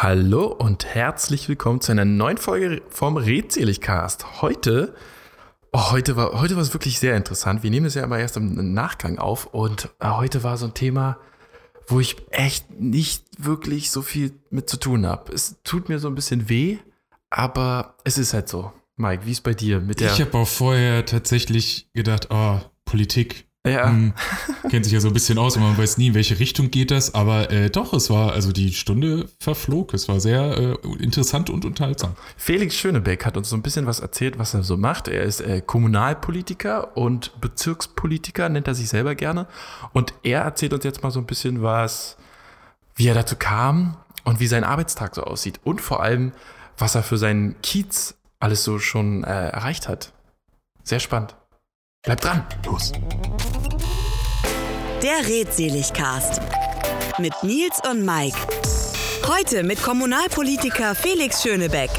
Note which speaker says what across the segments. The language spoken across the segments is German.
Speaker 1: Hallo und herzlich willkommen zu einer neuen Folge vom Redseligcast. Heute, oh, heute war, heute war es wirklich sehr interessant. Wir nehmen es ja immer erst im Nachgang auf und äh, heute war so ein Thema, wo ich echt nicht wirklich so viel mit zu tun habe. Es tut mir so ein bisschen weh, aber es ist halt so. Mike, wie ist bei dir mit der?
Speaker 2: Ich habe auch vorher tatsächlich gedacht, oh, Politik,
Speaker 1: ja.
Speaker 2: Hm, kennt sich ja so ein bisschen aus und man weiß nie, in welche Richtung geht das. Aber äh, doch, es war, also die Stunde verflog. Es war sehr äh, interessant und unterhaltsam.
Speaker 1: Felix Schönebeck hat uns so ein bisschen was erzählt, was er so macht. Er ist äh, Kommunalpolitiker und Bezirkspolitiker, nennt er sich selber gerne. Und er erzählt uns jetzt mal so ein bisschen was, wie er dazu kam und wie sein Arbeitstag so aussieht. Und vor allem, was er für seinen Kiez alles so schon äh, erreicht hat. Sehr spannend. Bleibt dran. Los.
Speaker 3: Der Redseligcast mit Nils und Mike. Heute mit Kommunalpolitiker Felix Schönebeck.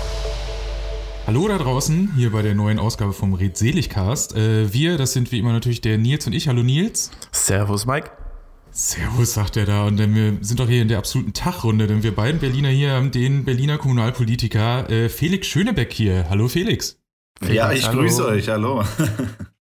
Speaker 2: Hallo da draußen, hier bei der neuen Ausgabe vom Redseligcast. Äh, wir, das sind wie immer natürlich der Nils und ich. Hallo Nils.
Speaker 1: Servus Mike.
Speaker 2: Servus, sagt er da. Und denn wir sind doch hier in der absoluten Tagrunde, denn wir beiden Berliner hier haben den Berliner Kommunalpolitiker äh, Felix Schönebeck hier. Hallo Felix.
Speaker 4: Felix ja, ich hallo. grüße euch. Hallo.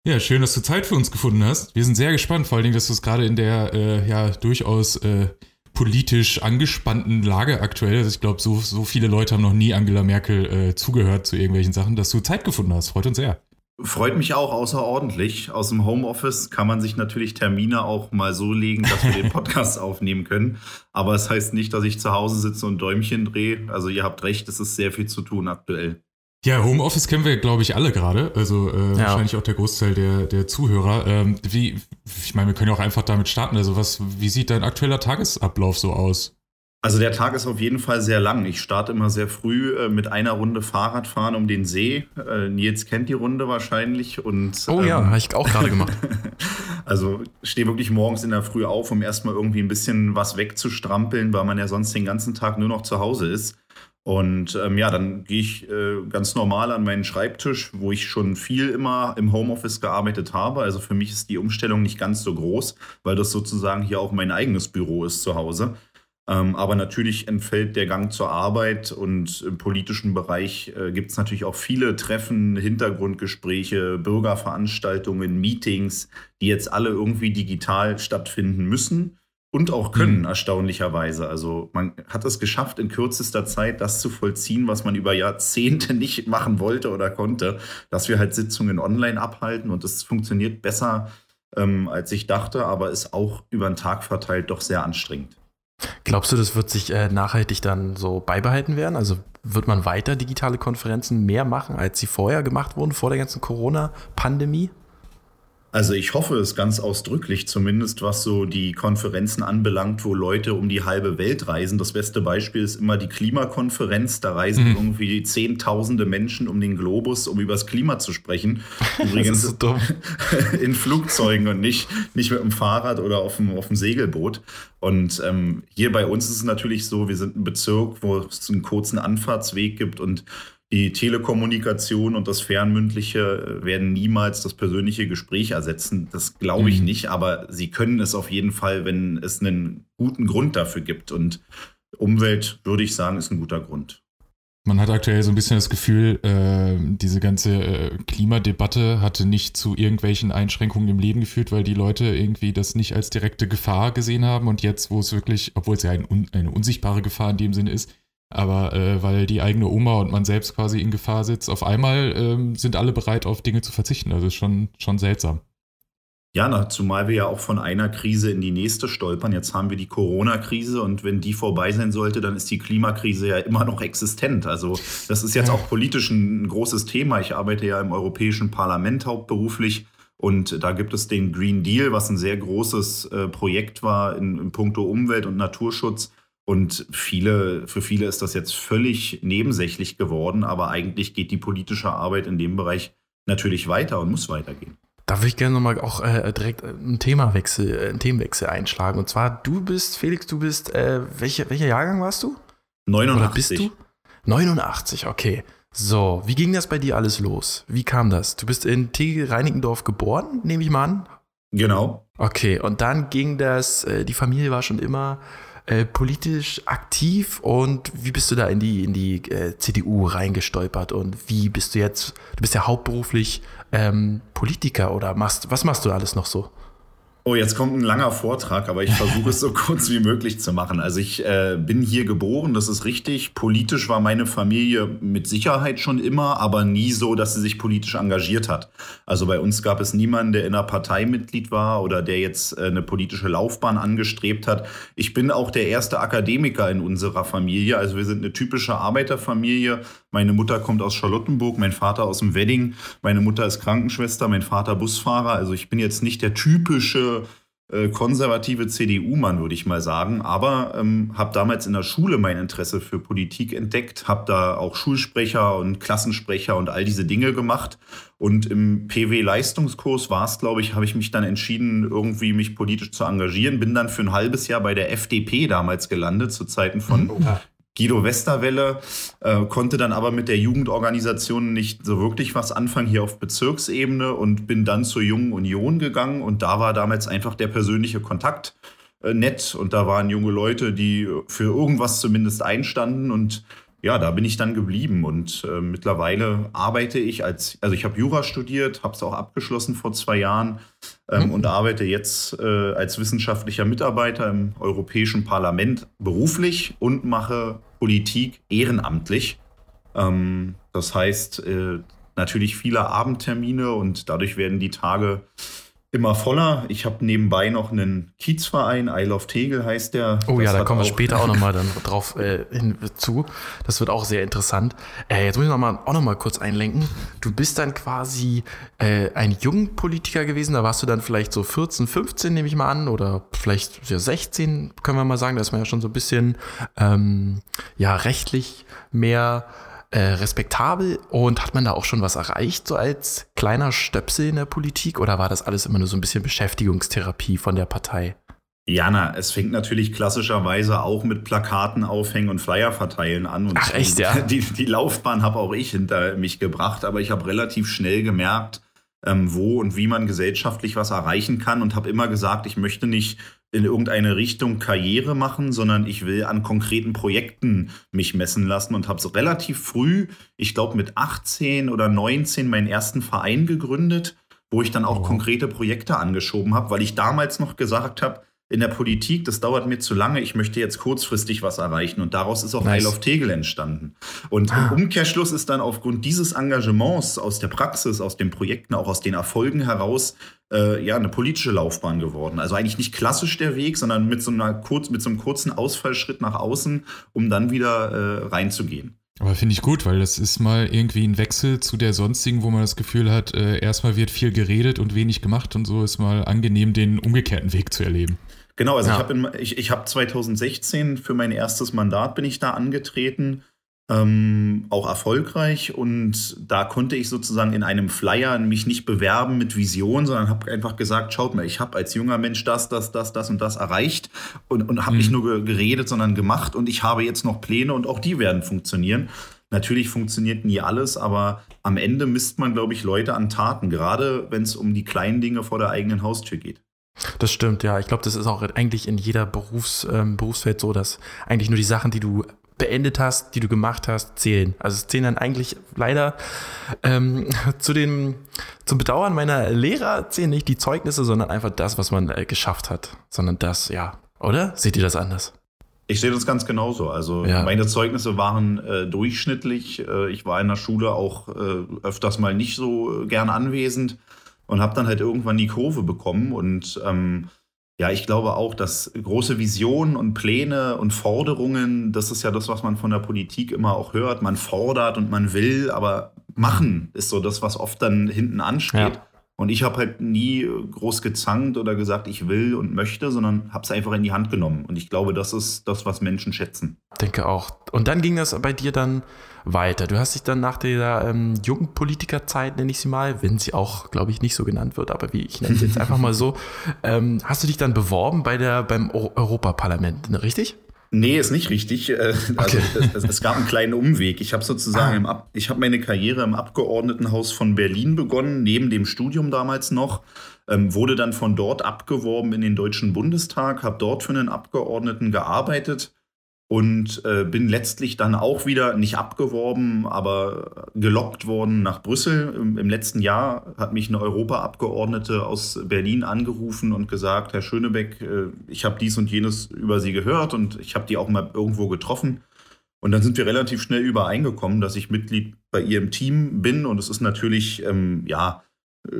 Speaker 2: Ja, schön, dass du Zeit für uns gefunden hast. Wir sind sehr gespannt, vor allen Dingen, dass du es gerade in der äh, ja durchaus äh, politisch angespannten Lage aktuell, also ich glaube, so, so viele Leute haben noch nie Angela Merkel äh, zugehört zu irgendwelchen Sachen, dass du Zeit gefunden hast. Freut uns sehr.
Speaker 4: Freut mich auch außerordentlich. Aus dem Homeoffice kann man sich natürlich Termine auch mal so legen, dass wir den Podcast aufnehmen können. Aber es das heißt nicht, dass ich zu Hause sitze und Däumchen drehe. Also ihr habt recht, es ist sehr viel zu tun aktuell.
Speaker 2: Ja, Homeoffice kennen wir, glaube ich, alle gerade. Also äh, ja. wahrscheinlich auch der Großteil der, der Zuhörer. Ähm, wie, ich meine, wir können ja auch einfach damit starten. Also, was, wie sieht dein aktueller Tagesablauf so aus?
Speaker 4: Also der Tag ist auf jeden Fall sehr lang. Ich starte immer sehr früh äh, mit einer Runde Fahrradfahren um den See. Äh, Nils kennt die Runde wahrscheinlich. Und,
Speaker 1: oh ja, ähm, habe ich auch gerade gemacht.
Speaker 4: also stehe wirklich morgens in der Früh auf, um erstmal irgendwie ein bisschen was wegzustrampeln, weil man ja sonst den ganzen Tag nur noch zu Hause ist. Und ähm, ja, dann gehe ich äh, ganz normal an meinen Schreibtisch, wo ich schon viel immer im Homeoffice gearbeitet habe. Also für mich ist die Umstellung nicht ganz so groß, weil das sozusagen hier auch mein eigenes Büro ist zu Hause. Ähm, aber natürlich entfällt der Gang zur Arbeit und im politischen Bereich äh, gibt es natürlich auch viele Treffen, Hintergrundgespräche, Bürgerveranstaltungen, Meetings, die jetzt alle irgendwie digital stattfinden müssen und auch können, mhm. erstaunlicherweise. Also man hat es geschafft, in kürzester Zeit das zu vollziehen, was man über Jahrzehnte nicht machen wollte oder konnte, dass wir halt Sitzungen online abhalten und das funktioniert besser, ähm, als ich dachte, aber ist auch über den Tag verteilt doch sehr anstrengend.
Speaker 1: Glaubst du, das wird sich äh, nachhaltig dann so beibehalten werden? Also wird man weiter digitale Konferenzen mehr machen, als sie vorher gemacht wurden, vor der ganzen Corona-Pandemie?
Speaker 4: Also ich hoffe es ganz ausdrücklich, zumindest was so die Konferenzen anbelangt, wo Leute um die halbe Welt reisen. Das beste Beispiel ist immer die Klimakonferenz. Da reisen mhm. irgendwie Zehntausende Menschen um den Globus, um über das Klima zu sprechen. Übrigens so in Flugzeugen und nicht, nicht mit dem Fahrrad oder auf dem, auf dem Segelboot. Und ähm, hier bei uns ist es natürlich so, wir sind ein Bezirk, wo es einen kurzen Anfahrtsweg gibt und die Telekommunikation und das Fernmündliche äh, werden niemals das persönliche Gespräch ersetzen. Das glaube ich mhm. nicht, aber sie können es auf jeden Fall, wenn es einen guten Grund dafür gibt. Und Umwelt, würde ich sagen, ist ein guter Grund.
Speaker 2: Man hat aktuell so ein bisschen das Gefühl, äh, diese ganze äh, Klimadebatte hatte nicht zu irgendwelchen Einschränkungen im Leben geführt, weil die Leute irgendwie das nicht als direkte Gefahr gesehen haben. Und jetzt, wo es wirklich, obwohl es ja ein, eine unsichtbare Gefahr in dem Sinne ist, aber äh, weil die eigene Oma und man selbst quasi in Gefahr sitzt, auf einmal ähm, sind alle bereit, auf Dinge zu verzichten. Also ist schon, schon seltsam.
Speaker 4: Ja, na, zumal wir ja auch von einer Krise in die nächste stolpern. Jetzt haben wir die Corona-Krise und wenn die vorbei sein sollte, dann ist die Klimakrise ja immer noch existent. Also das ist jetzt auch politisch ein großes Thema. Ich arbeite ja im Europäischen Parlament hauptberuflich und da gibt es den Green Deal, was ein sehr großes äh, Projekt war in, in puncto Umwelt und Naturschutz und viele, für viele ist das jetzt völlig nebensächlich geworden, aber eigentlich geht die politische Arbeit in dem Bereich natürlich weiter und muss weitergehen.
Speaker 1: Da würde ich gerne nochmal auch äh, direkt einen Themawechsel, äh, einen Themenwechsel einschlagen. Und zwar, du bist, Felix, du bist, äh, welche, welcher Jahrgang warst du?
Speaker 4: 89.
Speaker 1: Oder bist du? 89, okay. So, wie ging das bei dir alles los? Wie kam das? Du bist in Tegel-Reinickendorf geboren, nehme ich mal an?
Speaker 4: Genau.
Speaker 1: Okay, und dann ging das, äh, die Familie war schon immer äh, politisch aktiv und wie bist du da in die, in die äh, CDU reingestolpert und wie bist du jetzt, du bist ja hauptberuflich ähm, Politiker oder machst, was machst du alles noch so?
Speaker 4: Oh, jetzt kommt ein langer Vortrag, aber ich versuche es so kurz wie möglich zu machen. Also ich äh, bin hier geboren, das ist richtig. Politisch war meine Familie mit Sicherheit schon immer, aber nie so, dass sie sich politisch engagiert hat. Also bei uns gab es niemanden, der in einer Partei Mitglied war oder der jetzt äh, eine politische Laufbahn angestrebt hat. Ich bin auch der erste Akademiker in unserer Familie. Also wir sind eine typische Arbeiterfamilie. Meine Mutter kommt aus Charlottenburg, mein Vater aus dem Wedding. Meine Mutter ist Krankenschwester, mein Vater Busfahrer. Also ich bin jetzt nicht der typische äh, konservative CDU-Mann, würde ich mal sagen. Aber ähm, habe damals in der Schule mein Interesse für Politik entdeckt, habe da auch Schulsprecher und Klassensprecher und all diese Dinge gemacht. Und im PW-Leistungskurs war es, glaube ich, habe ich mich dann entschieden, irgendwie mich politisch zu engagieren. Bin dann für ein halbes Jahr bei der FDP damals gelandet, zu Zeiten von oh Guido Westerwelle äh, konnte dann aber mit der Jugendorganisation nicht so wirklich was anfangen hier auf Bezirksebene und bin dann zur Jungen Union gegangen und da war damals einfach der persönliche Kontakt äh, nett und da waren junge Leute, die für irgendwas zumindest einstanden und ja, da bin ich dann geblieben und äh, mittlerweile arbeite ich als, also ich habe Jura studiert, habe es auch abgeschlossen vor zwei Jahren ähm, mhm. und arbeite jetzt äh, als wissenschaftlicher Mitarbeiter im Europäischen Parlament beruflich und mache Politik ehrenamtlich. Ähm, das heißt, äh, natürlich viele Abendtermine und dadurch werden die Tage immer voller. Ich habe nebenbei noch einen Kiezverein, I Love Tegel heißt der.
Speaker 1: Oh das ja, da kommen wir später auch nochmal dann drauf äh, hinzu. Das wird auch sehr interessant. Äh, jetzt muss ich noch mal, auch nochmal kurz einlenken. Du bist dann quasi äh, ein Jugendpolitiker gewesen, da warst du dann vielleicht so 14, 15, nehme ich mal an, oder vielleicht ja, 16, können wir mal sagen. Da ist man ja schon so ein bisschen ähm, ja, rechtlich mehr äh, respektabel und hat man da auch schon was erreicht, so als kleiner Stöpsel in der Politik oder war das alles immer nur so ein bisschen Beschäftigungstherapie von der Partei?
Speaker 4: Jana, es fängt natürlich klassischerweise auch mit Plakaten aufhängen und Flyer verteilen an. Und
Speaker 1: Ach echt, ja?
Speaker 4: Die, die Laufbahn habe auch ich hinter mich gebracht, aber ich habe relativ schnell gemerkt, ähm, wo und wie man gesellschaftlich was erreichen kann und habe immer gesagt, ich möchte nicht in irgendeine Richtung Karriere machen, sondern ich will an konkreten Projekten mich messen lassen und habe so relativ früh, ich glaube mit 18 oder 19, meinen ersten Verein gegründet, wo ich dann auch oh. konkrete Projekte angeschoben habe, weil ich damals noch gesagt habe, in der Politik, das dauert mir zu lange, ich möchte jetzt kurzfristig was erreichen. Und daraus ist auch nice. Isle of Tegel entstanden. Und ah. im Umkehrschluss ist dann aufgrund dieses Engagements aus der Praxis, aus den Projekten, auch aus den Erfolgen heraus, äh, ja, eine politische Laufbahn geworden. Also eigentlich nicht klassisch der Weg, sondern mit so, einer kurz, mit so einem kurzen Ausfallschritt nach außen, um dann wieder äh, reinzugehen.
Speaker 2: Aber finde ich gut, weil das ist mal irgendwie ein Wechsel zu der sonstigen, wo man das Gefühl hat, äh, erstmal wird viel geredet und wenig gemacht und so ist mal angenehm, den umgekehrten Weg zu erleben.
Speaker 4: Genau, also ja. ich habe ich, ich hab 2016 für mein erstes Mandat bin ich da angetreten, ähm, auch erfolgreich und da konnte ich sozusagen in einem Flyer mich nicht bewerben mit Vision, sondern habe einfach gesagt, schaut mal, ich habe als junger Mensch das, das, das, das und das erreicht und, und habe mhm. nicht nur geredet, sondern gemacht und ich habe jetzt noch Pläne und auch die werden funktionieren. Natürlich funktioniert nie alles, aber am Ende misst man, glaube ich, Leute an Taten, gerade wenn es um die kleinen Dinge vor der eigenen Haustür geht.
Speaker 1: Das stimmt, ja. Ich glaube, das ist auch eigentlich in jeder Berufs, ähm, Berufsfeld so, dass eigentlich nur die Sachen, die du beendet hast, die du gemacht hast, zählen. Also es zählen dann eigentlich leider ähm, zu dem, zum Bedauern meiner Lehrer zählen nicht die Zeugnisse, sondern einfach das, was man äh, geschafft hat. Sondern das, ja. Oder? Seht ihr das anders?
Speaker 4: Ich sehe das ganz genauso. Also ja. meine Zeugnisse waren äh, durchschnittlich. Äh, ich war in der Schule auch äh, öfters mal nicht so äh, gern anwesend und habe dann halt irgendwann die Kurve bekommen. Und ähm, ja, ich glaube auch, dass große Visionen und Pläne und Forderungen, das ist ja das, was man von der Politik immer auch hört. Man fordert und man will, aber machen ist so das, was oft dann hinten ansteht. Ja. Und ich habe halt nie groß gezankt oder gesagt, ich will und möchte, sondern habe es einfach in die Hand genommen. Und ich glaube, das ist das, was Menschen schätzen.
Speaker 1: Denke auch. Und dann ging das bei dir dann weiter. Du hast dich dann nach der ähm, Jugendpolitikerzeit, nenne ich sie mal, wenn sie auch, glaube ich, nicht so genannt wird, aber wie ich nenne sie jetzt einfach mal so, ähm, hast du dich dann beworben bei der, beim Europaparlament, ne, richtig?
Speaker 4: Nee, ist nicht richtig. Äh, also okay. es, es, gab einen kleinen Umweg. Ich habe sozusagen ah. im Ab ich habe meine Karriere im Abgeordnetenhaus von Berlin begonnen, neben dem Studium damals noch. Ähm, wurde dann von dort abgeworben in den Deutschen Bundestag, habe dort für einen Abgeordneten gearbeitet und äh, bin letztlich dann auch wieder nicht abgeworben, aber gelockt worden nach Brüssel. Im, Im, letzten Jahr hat mich eine Europaabgeordnete aus Berlin angerufen und gesagt, Herr Schönebeck, äh, ich habe dies und jenes über Sie gehört und ich habe die auch mal irgendwo getroffen. Und dann sind wir relativ schnell übereingekommen, dass ich Mitglied bei ihrem Team bin. Und es ist natürlich, ähm, ja,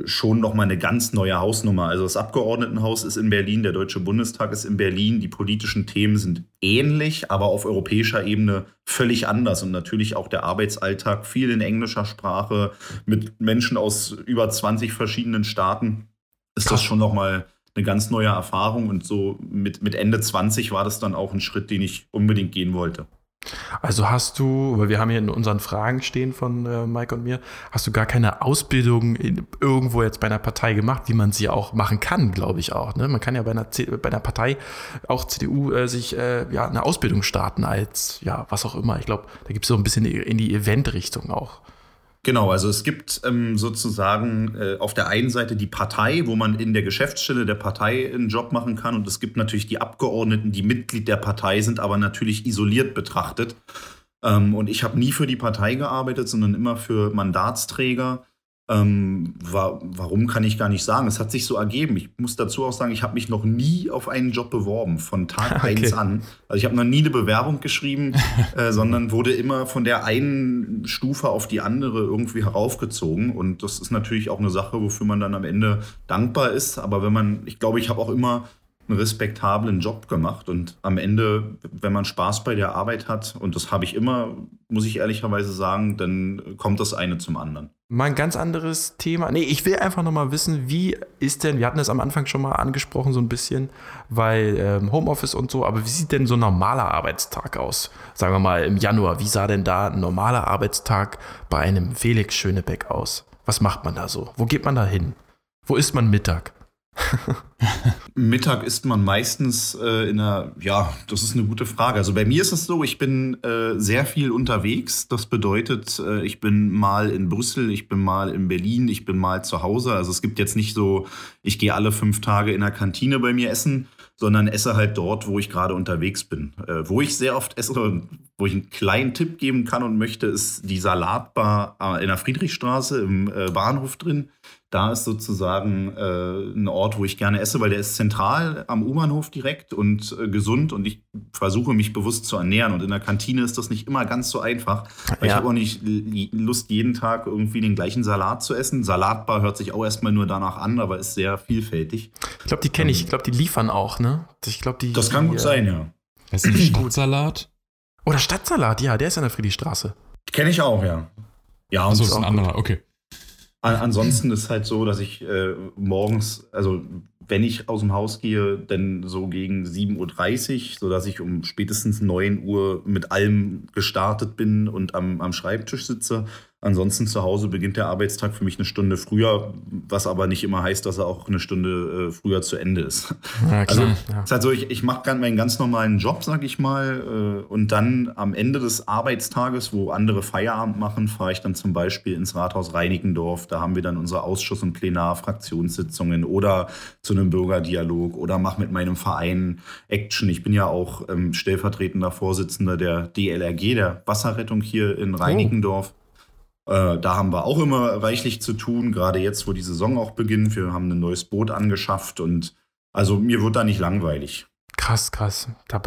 Speaker 4: schon nochmal eine ganz neue Hausnummer. Also das Abgeordnetenhaus ist in Berlin, der Deutsche Bundestag ist in Berlin, die politischen Themen sind ähnlich, aber auf europäischer Ebene völlig anders und natürlich auch der Arbeitsalltag viel in englischer Sprache mit Menschen aus über 20 verschiedenen Staaten. Ist das schon nochmal eine ganz neue Erfahrung und so mit, mit Ende 20 war das dann auch ein Schritt, den ich unbedingt gehen wollte.
Speaker 1: Also hast du, weil wir haben hier in unseren Fragen stehen von äh, Mike und mir, hast du gar keine Ausbildung in, irgendwo jetzt bei einer Partei gemacht, wie man sie auch machen kann, glaube ich auch. Ne? Man kann ja bei einer, bei einer Partei, auch CDU, äh, sich äh, ja eine Ausbildung starten als, ja, was auch immer. Ich glaube, da gibt es so ein bisschen in die Event-Richtung auch.
Speaker 4: Genau, also es gibt ähm, sozusagen äh, auf der einen Seite die Partei, wo man in der Geschäftsstelle der Partei einen Job machen kann. Und es gibt natürlich die Abgeordneten, die Mitglied der Partei sind, aber natürlich isoliert betrachtet. Ähm, und ich habe nie für die Partei gearbeitet, sondern immer für Mandatsträger. Ähm, war, warum kann ich gar nicht sagen? Es hat sich so ergeben. Ich muss dazu auch sagen, ich habe mich noch nie auf einen Job beworben, von Tag okay. 1 an. Also ich habe noch nie eine Bewerbung geschrieben, äh, sondern wurde immer von der einen Stufe auf die andere irgendwie heraufgezogen. Und das ist natürlich auch eine Sache, wofür man dann am Ende dankbar ist. Aber wenn man, ich glaube, ich habe auch immer einen respektablen Job gemacht. Und am Ende, wenn man Spaß bei der Arbeit hat, und das habe ich immer, muss ich ehrlicherweise sagen, dann kommt das eine zum anderen.
Speaker 1: Mal ein ganz anderes Thema. Nee, ich will einfach nochmal wissen, wie ist denn, wir hatten es am Anfang schon mal angesprochen, so ein bisschen, weil ähm, Homeoffice und so, aber wie sieht denn so ein normaler Arbeitstag aus? Sagen wir mal im Januar, wie sah denn da ein normaler Arbeitstag bei einem Felix Schönebeck aus? Was macht man da so? Wo geht man da hin? Wo ist man Mittag?
Speaker 4: Mittag isst man meistens äh, in einer, ja, das ist eine gute Frage. Also bei mir ist es so, ich bin äh, sehr viel unterwegs. Das bedeutet, äh, ich bin mal in Brüssel, ich bin mal in Berlin, ich bin mal zu Hause. Also es gibt jetzt nicht so, ich gehe alle fünf Tage in der Kantine bei mir essen, sondern esse halt dort, wo ich gerade unterwegs bin. Äh, wo ich sehr oft esse, wo ich einen kleinen Tipp geben kann und möchte, ist die Salatbar äh, in der Friedrichstraße im äh, Bahnhof drin da ist sozusagen äh, ein Ort, wo ich gerne esse, weil der ist zentral am U-Bahnhof direkt und äh, gesund und ich versuche mich bewusst zu ernähren. Und in der Kantine ist das nicht immer ganz so einfach, weil ja. ich habe auch nicht Lust, jeden Tag irgendwie den gleichen Salat zu essen. Salatbar hört sich auch erstmal nur danach an, aber ist sehr vielfältig.
Speaker 1: Ich glaube, die kenne ich. Ich glaube, die liefern auch, ne? Ich
Speaker 4: glaube, die. Das kann die, gut sein, ja.
Speaker 2: Ist ein Stadtsalat?
Speaker 1: Oder Stadtsalat, ja, der ist an der Friedrichstraße.
Speaker 4: Kenne ich auch, ja.
Speaker 2: Ja, und also ist ein anderer, okay.
Speaker 4: Ansonsten ist halt so, dass ich äh, morgens, also wenn ich aus dem Haus gehe, dann so gegen 7.30 Uhr, sodass ich um spätestens 9 Uhr mit allem gestartet bin und am, am Schreibtisch sitze. Ansonsten zu Hause beginnt der Arbeitstag für mich eine Stunde früher, was aber nicht immer heißt, dass er auch eine Stunde äh, früher zu Ende ist. Ja, also ja. ist halt so, ich, ich mache meinen ganz normalen Job, sag ich mal, äh, und dann am Ende des Arbeitstages, wo andere Feierabend machen, fahre ich dann zum Beispiel ins Rathaus Reinickendorf. Da haben wir dann unsere Ausschuss- und Plenar-Fraktionssitzungen oder zu einem Bürgerdialog oder mache mit meinem Verein Action. Ich bin ja auch ähm, stellvertretender Vorsitzender der DLRG, der Wasserrettung hier in oh. Reinickendorf. Äh, da haben wir auch immer reichlich zu tun, gerade jetzt, wo die Saison auch beginnt. Wir haben ein neues Boot angeschafft und also mir wird da nicht langweilig.
Speaker 1: Krass, krass. Da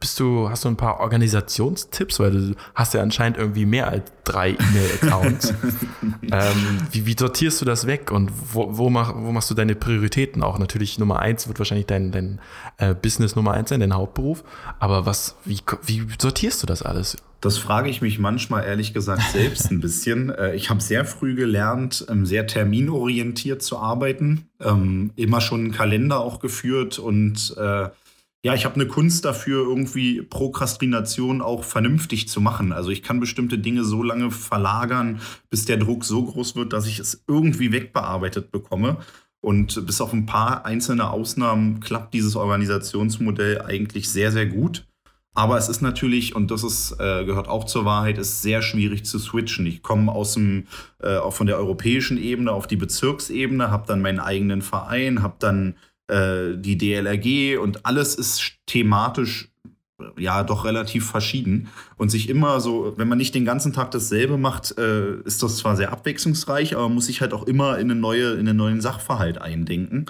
Speaker 1: bist du, hast du ein paar Organisationstipps, weil du hast ja anscheinend irgendwie mehr als drei E-Mail-Accounts. ähm, wie, wie, sortierst du das weg und wo, wo, mach, wo, machst du deine Prioritäten auch? Natürlich Nummer eins wird wahrscheinlich dein, dein äh, Business Nummer eins sein, dein Hauptberuf. Aber was, wie, wie sortierst du das alles?
Speaker 4: Das frage ich mich manchmal ehrlich gesagt selbst ein bisschen. Äh, ich habe sehr früh gelernt, ähm, sehr terminorientiert zu arbeiten, ähm, immer schon einen Kalender auch geführt und äh, ja, ich habe eine Kunst dafür, irgendwie Prokrastination auch vernünftig zu machen. Also ich kann bestimmte Dinge so lange verlagern, bis der Druck so groß wird, dass ich es irgendwie wegbearbeitet bekomme. Und bis auf ein paar einzelne Ausnahmen klappt dieses Organisationsmodell eigentlich sehr, sehr gut. Aber es ist natürlich, und das ist, äh, gehört auch zur Wahrheit, ist sehr schwierig zu switchen. Ich komme aus dem, äh, auch von der europäischen Ebene auf die Bezirksebene, habe dann meinen eigenen Verein, habe dann äh, die DLRG und alles ist thematisch ja doch relativ verschieden und sich immer so, wenn man nicht den ganzen Tag dasselbe macht, äh, ist das zwar sehr abwechslungsreich, aber man muss sich halt auch immer in eine neue, in einen neuen Sachverhalt eindenken.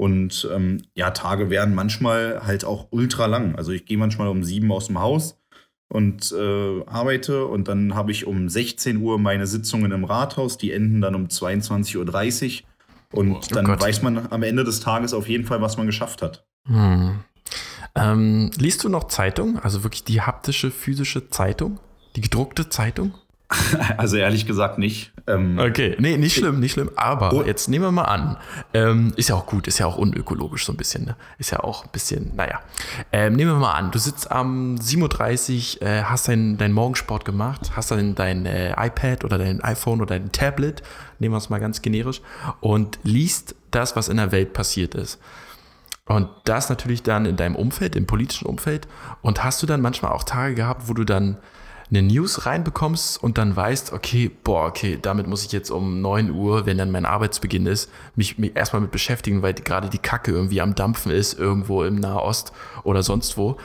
Speaker 4: Und ähm, ja, Tage werden manchmal halt auch ultra lang. Also ich gehe manchmal um sieben aus dem Haus und äh, arbeite und dann habe ich um 16 Uhr meine Sitzungen im Rathaus, die enden dann um 22.30 Uhr. Und oh, dann Gott. weiß man am Ende des Tages auf jeden Fall, was man geschafft hat.
Speaker 1: Hm. Ähm, liest du noch Zeitung? Also wirklich die haptische, physische Zeitung? Die gedruckte Zeitung?
Speaker 4: Also ehrlich gesagt nicht.
Speaker 1: Ähm, okay, nee, nicht schlimm, nicht schlimm. Aber oh. jetzt nehmen wir mal an, ähm, ist ja auch gut, ist ja auch unökologisch so ein bisschen, ne? Ist ja auch ein bisschen, naja. Ähm, nehmen wir mal an, du sitzt am 7.30 Uhr, äh, hast deinen dein Morgensport gemacht, hast dann dein äh, iPad oder dein iPhone oder dein Tablet, nehmen wir es mal ganz generisch, und liest das, was in der Welt passiert ist. Und das natürlich dann in deinem Umfeld, im politischen Umfeld. Und hast du dann manchmal auch Tage gehabt, wo du dann eine News reinbekommst und dann weißt, okay, boah, okay, damit muss ich jetzt um 9 Uhr, wenn dann mein Arbeitsbeginn ist, mich, mich erstmal mit beschäftigen, weil gerade die Kacke irgendwie am Dampfen ist, irgendwo im Nahost oder sonst wo.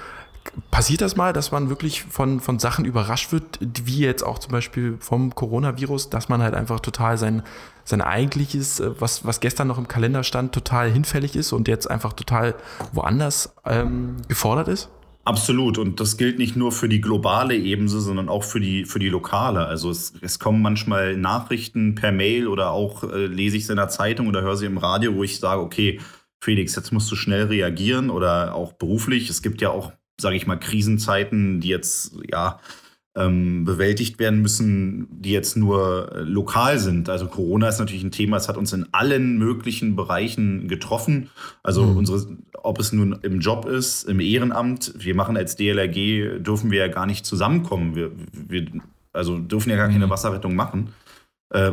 Speaker 1: Passiert das mal, dass man wirklich von, von Sachen überrascht wird, wie jetzt auch zum Beispiel vom Coronavirus, dass man halt einfach total sein, sein eigentliches, äh, was, was gestern noch im Kalender stand, total hinfällig ist und jetzt einfach total woanders ähm, gefordert ist?
Speaker 4: Absolut. Und das gilt nicht nur für die globale Ebene, sondern auch für die, für die lokale. Also es, es kommen manchmal Nachrichten per Mail oder auch äh, lese ich es in der Zeitung oder höre sie im Radio, wo ich sage, okay, Felix, jetzt musst du schnell reagieren oder auch beruflich. Es gibt ja auch, sage ich mal, Krisenzeiten, die jetzt, ja, ähm, bewältigt werden müssen, die jetzt nur äh, lokal sind. Also Corona ist natürlich ein Thema, es hat uns in allen möglichen Bereichen getroffen. Also mhm. unsere, ob es nun im Job ist, im Ehrenamt, wir machen als DLRG, dürfen wir ja gar nicht zusammenkommen. Wir, wir also dürfen ja gar keine mhm. Wasserrettung machen. Äh,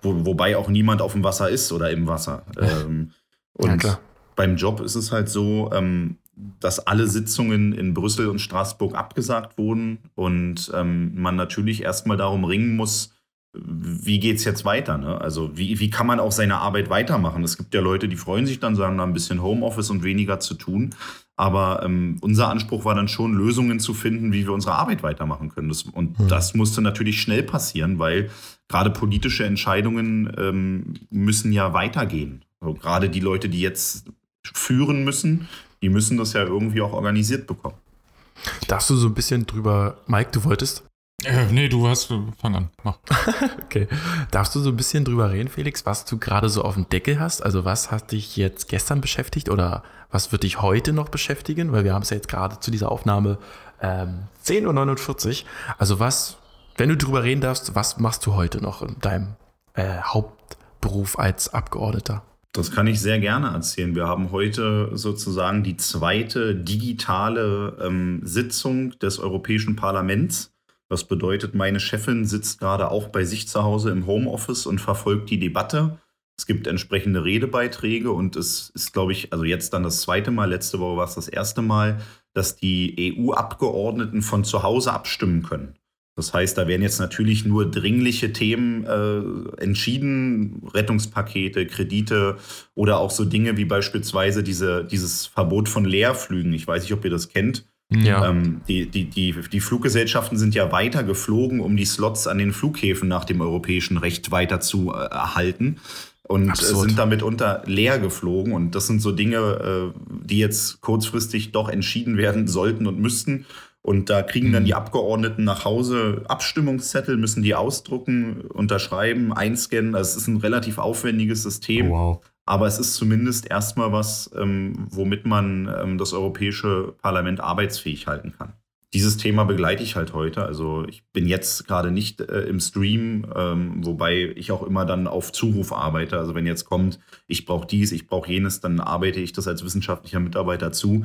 Speaker 4: wo, wobei auch niemand auf dem Wasser ist oder im Wasser. Ähm, und ja, beim Job ist es halt so, ähm, dass alle Sitzungen in Brüssel und Straßburg abgesagt wurden und ähm, man natürlich erstmal darum ringen muss, wie geht es jetzt weiter? Ne? Also wie, wie kann man auch seine Arbeit weitermachen? Es gibt ja Leute, die freuen sich dann, sagen, da ein bisschen Homeoffice und weniger zu tun. Aber ähm, unser Anspruch war dann schon, Lösungen zu finden, wie wir unsere Arbeit weitermachen können. Das, und hm. das musste natürlich schnell passieren, weil gerade politische Entscheidungen ähm, müssen ja weitergehen. Also gerade die Leute, die jetzt führen müssen, die müssen das ja irgendwie auch organisiert bekommen.
Speaker 1: Darfst du so ein bisschen drüber, Mike, du wolltest?
Speaker 2: Äh, nee, du hast, fang an, mach.
Speaker 1: okay. Darfst du so ein bisschen drüber reden, Felix, was du gerade so auf dem Deckel hast? Also was hat dich jetzt gestern beschäftigt oder was wird dich heute noch beschäftigen? Weil wir haben es ja jetzt gerade zu dieser Aufnahme ähm, 10.49 Uhr. Also was, wenn du drüber reden darfst, was machst du heute noch in deinem äh, Hauptberuf als Abgeordneter?
Speaker 4: Das kann ich sehr gerne erzählen. Wir haben heute sozusagen die zweite digitale ähm, Sitzung des Europäischen Parlaments. Das bedeutet, meine Chefin sitzt gerade auch bei sich zu Hause im Homeoffice und verfolgt die Debatte. Es gibt entsprechende Redebeiträge und es ist, glaube ich, also jetzt dann das zweite Mal, letzte Woche war es das erste Mal, dass die EU-Abgeordneten von zu Hause abstimmen können. Das heißt, da werden jetzt natürlich nur dringliche Themen äh, entschieden, Rettungspakete, Kredite oder auch so Dinge wie beispielsweise diese, dieses Verbot von Leerflügen. Ich weiß nicht, ob ihr das kennt. Ja. Ähm, die, die, die, die Fluggesellschaften sind ja weiter geflogen, um die Slots an den Flughäfen nach dem europäischen Recht weiter zu äh, erhalten. Und Absurd. sind damit unter leer geflogen. Und das sind so Dinge, äh, die jetzt kurzfristig doch entschieden werden sollten und müssten. Und da kriegen dann die mhm. Abgeordneten nach Hause Abstimmungszettel, müssen die ausdrucken, unterschreiben, einscannen. Also es ist ein relativ aufwendiges System. Oh, wow. Aber es ist zumindest erstmal was, ähm, womit man ähm, das Europäische Parlament arbeitsfähig halten kann. Dieses Thema begleite ich halt heute. Also ich bin jetzt gerade nicht äh, im Stream, ähm, wobei ich auch immer dann auf Zuruf arbeite. Also wenn jetzt kommt, ich brauche dies, ich brauche jenes, dann arbeite ich das als wissenschaftlicher Mitarbeiter zu.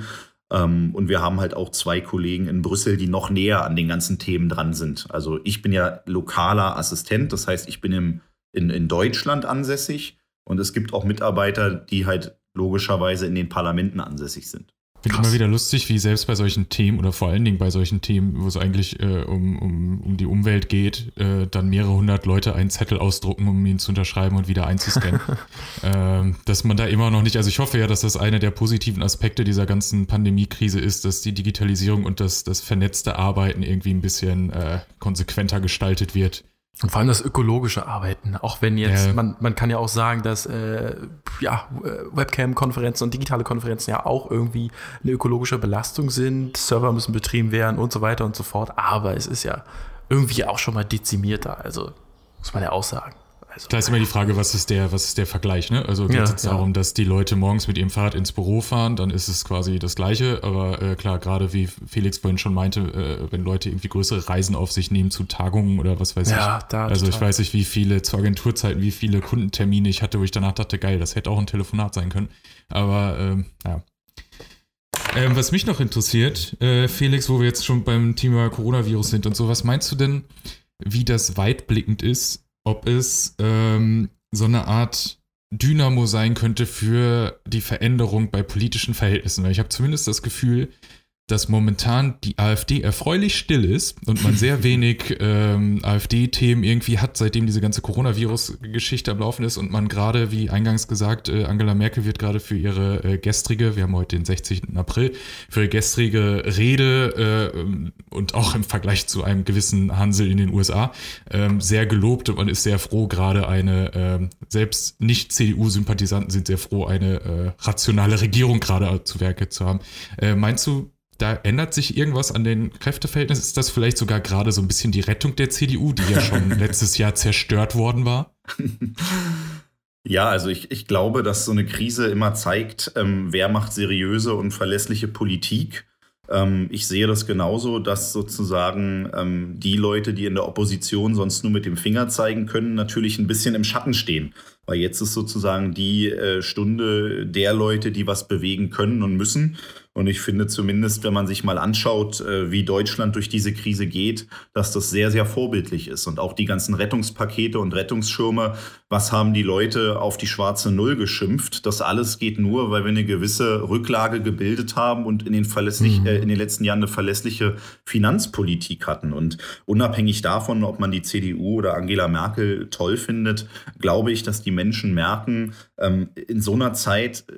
Speaker 4: Ähm, und wir haben halt auch zwei Kollegen in Brüssel, die noch näher an den ganzen Themen dran sind. Also ich bin ja lokaler Assistent, das heißt, ich bin im, in, in Deutschland ansässig und es gibt auch Mitarbeiter, die halt logischerweise in den Parlamenten ansässig sind.
Speaker 2: Finde immer wieder lustig, wie selbst bei solchen Themen oder vor allen Dingen bei solchen Themen, wo es eigentlich äh, um, um, um die Umwelt geht, äh, dann mehrere hundert Leute einen Zettel ausdrucken, um ihn zu unterschreiben und wieder einzuscannen. ähm, dass man da immer noch nicht, also ich hoffe ja, dass das einer der positiven Aspekte dieser ganzen Pandemiekrise ist, dass die Digitalisierung und das, das vernetzte Arbeiten irgendwie ein bisschen äh, konsequenter gestaltet wird.
Speaker 1: Und vor allem das ökologische Arbeiten, auch wenn jetzt, ja. man, man kann ja auch sagen, dass äh, ja, Webcam-Konferenzen und digitale Konferenzen ja auch irgendwie eine ökologische Belastung sind, Server müssen betrieben werden und so weiter und so fort, aber es ist ja irgendwie auch schon mal dezimierter, also muss man ja auch sagen.
Speaker 2: Also, da ist immer die Frage, was ist der, was ist der Vergleich, ne? Also geht es ja, jetzt ja. darum, dass die Leute morgens mit ihrem Fahrrad ins Büro fahren, dann ist es quasi das Gleiche. Aber äh, klar, gerade wie Felix vorhin schon meinte, äh, wenn Leute irgendwie größere Reisen auf sich nehmen zu Tagungen oder was weiß ja, ich. Da, also total. ich weiß nicht, wie viele zu Agenturzeiten, wie viele Kundentermine ich hatte, wo ich danach dachte, geil, das hätte auch ein Telefonat sein können. Aber ähm, ja. Ähm, was mich noch interessiert, äh, Felix, wo wir jetzt schon beim Thema Coronavirus sind und so, was meinst du denn, wie das weitblickend ist ob es ähm, so eine Art Dynamo sein könnte für die Veränderung bei politischen Verhältnissen. Weil ich habe zumindest das Gefühl, dass momentan die AfD erfreulich still ist und man sehr wenig ähm, AfD-Themen irgendwie hat, seitdem diese ganze Coronavirus-Geschichte am Laufen ist und man gerade, wie eingangs gesagt, äh, Angela Merkel wird gerade für ihre äh, gestrige, wir haben heute den 60. April, für ihre gestrige Rede äh, und auch im Vergleich zu einem gewissen Hansel in den USA äh, sehr gelobt und man ist sehr froh, gerade eine, äh, selbst nicht CDU-Sympathisanten sind sehr froh, eine äh, rationale Regierung gerade zu Werke zu haben. Äh, meinst du, da ändert sich irgendwas an den Kräfteverhältnissen? Ist das vielleicht sogar gerade so ein bisschen die Rettung der CDU, die ja schon letztes Jahr zerstört worden war?
Speaker 4: Ja, also ich, ich glaube, dass so eine Krise immer zeigt, ähm, wer macht seriöse und verlässliche Politik. Ähm, ich sehe das genauso, dass sozusagen ähm, die Leute, die in der Opposition sonst nur mit dem Finger zeigen können, natürlich ein bisschen im Schatten stehen. Weil jetzt ist sozusagen die äh, Stunde der Leute, die was bewegen können und müssen. Und ich finde zumindest, wenn man sich mal anschaut, äh, wie Deutschland durch diese Krise geht, dass das sehr, sehr vorbildlich ist. Und auch die ganzen Rettungspakete und Rettungsschirme, was haben die Leute auf die schwarze Null geschimpft? Das alles geht nur, weil wir eine gewisse Rücklage gebildet haben und in den, verlässlich, mhm. äh, in den letzten Jahren eine verlässliche Finanzpolitik hatten. Und unabhängig davon, ob man die CDU oder Angela Merkel toll findet, glaube ich, dass die Menschen merken, ähm, in so einer Zeit äh,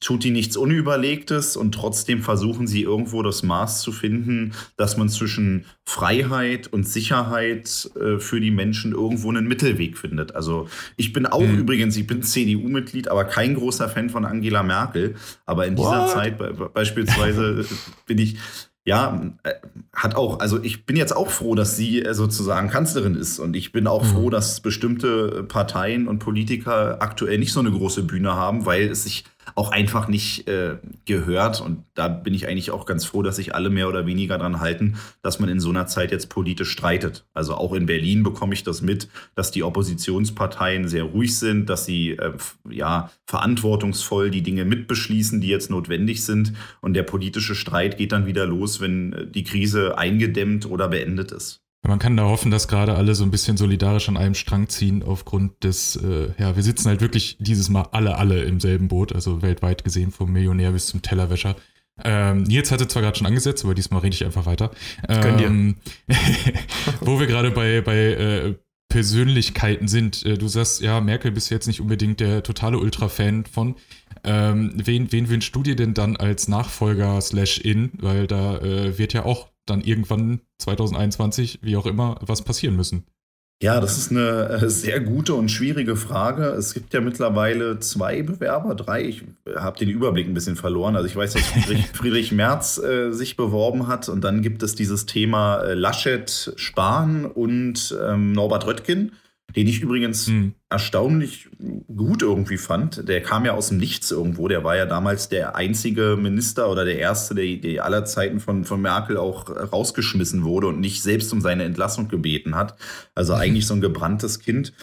Speaker 4: tut die nichts Unüberlegtes und trotzdem versuchen sie irgendwo das Maß zu finden, dass man zwischen Freiheit und Sicherheit äh, für die Menschen irgendwo einen Mittelweg findet. Also ich bin auch mhm. übrigens, ich bin CDU-Mitglied, aber kein großer Fan von Angela Merkel. Aber in dieser What? Zeit be beispielsweise bin ich ja, äh, hat auch, also ich bin jetzt auch froh, dass sie äh, sozusagen Kanzlerin ist und ich bin auch mhm. froh, dass bestimmte Parteien und Politiker aktuell nicht so eine große Bühne haben, weil es sich auch einfach nicht äh, gehört. Und da bin ich eigentlich auch ganz froh, dass sich alle mehr oder weniger daran halten, dass man in so einer Zeit jetzt politisch streitet. Also auch in Berlin bekomme ich das mit, dass die Oppositionsparteien sehr ruhig sind, dass sie äh, ja verantwortungsvoll die Dinge mitbeschließen, die jetzt notwendig sind. Und der politische Streit geht dann wieder los, wenn äh, die Krise eingedämmt oder beendet ist.
Speaker 2: Man kann da hoffen, dass gerade alle so ein bisschen solidarisch an einem Strang ziehen aufgrund des, äh, ja, wir sitzen halt wirklich dieses Mal alle, alle im selben Boot, also weltweit gesehen vom Millionär bis zum Tellerwäscher. Ähm, Nils hatte zwar gerade schon angesetzt, aber diesmal rede ich einfach weiter. Ähm, wo wir gerade bei, bei äh, Persönlichkeiten sind. Äh, du sagst, ja, Merkel bist jetzt nicht unbedingt der totale Ultra-Fan von. Ähm, wen, wen wünschst du dir denn dann als Nachfolger slash in? Weil da äh, wird ja auch dann irgendwann 2021, wie auch immer, was passieren müssen?
Speaker 4: Ja, das ist eine äh, sehr gute und schwierige Frage. Es gibt ja mittlerweile zwei Bewerber, drei. Ich habe den Überblick ein bisschen verloren. Also ich weiß, dass Friedrich, Friedrich Merz äh, sich beworben hat und dann gibt es dieses Thema äh, Laschet, Spahn und ähm, Norbert Röttgen den ich übrigens mhm. erstaunlich gut irgendwie fand. Der kam ja aus dem Nichts irgendwo. Der war ja damals der einzige Minister oder der erste, der, der aller Zeiten von, von Merkel auch rausgeschmissen wurde und nicht selbst um seine Entlassung gebeten hat. Also eigentlich so ein gebranntes Kind.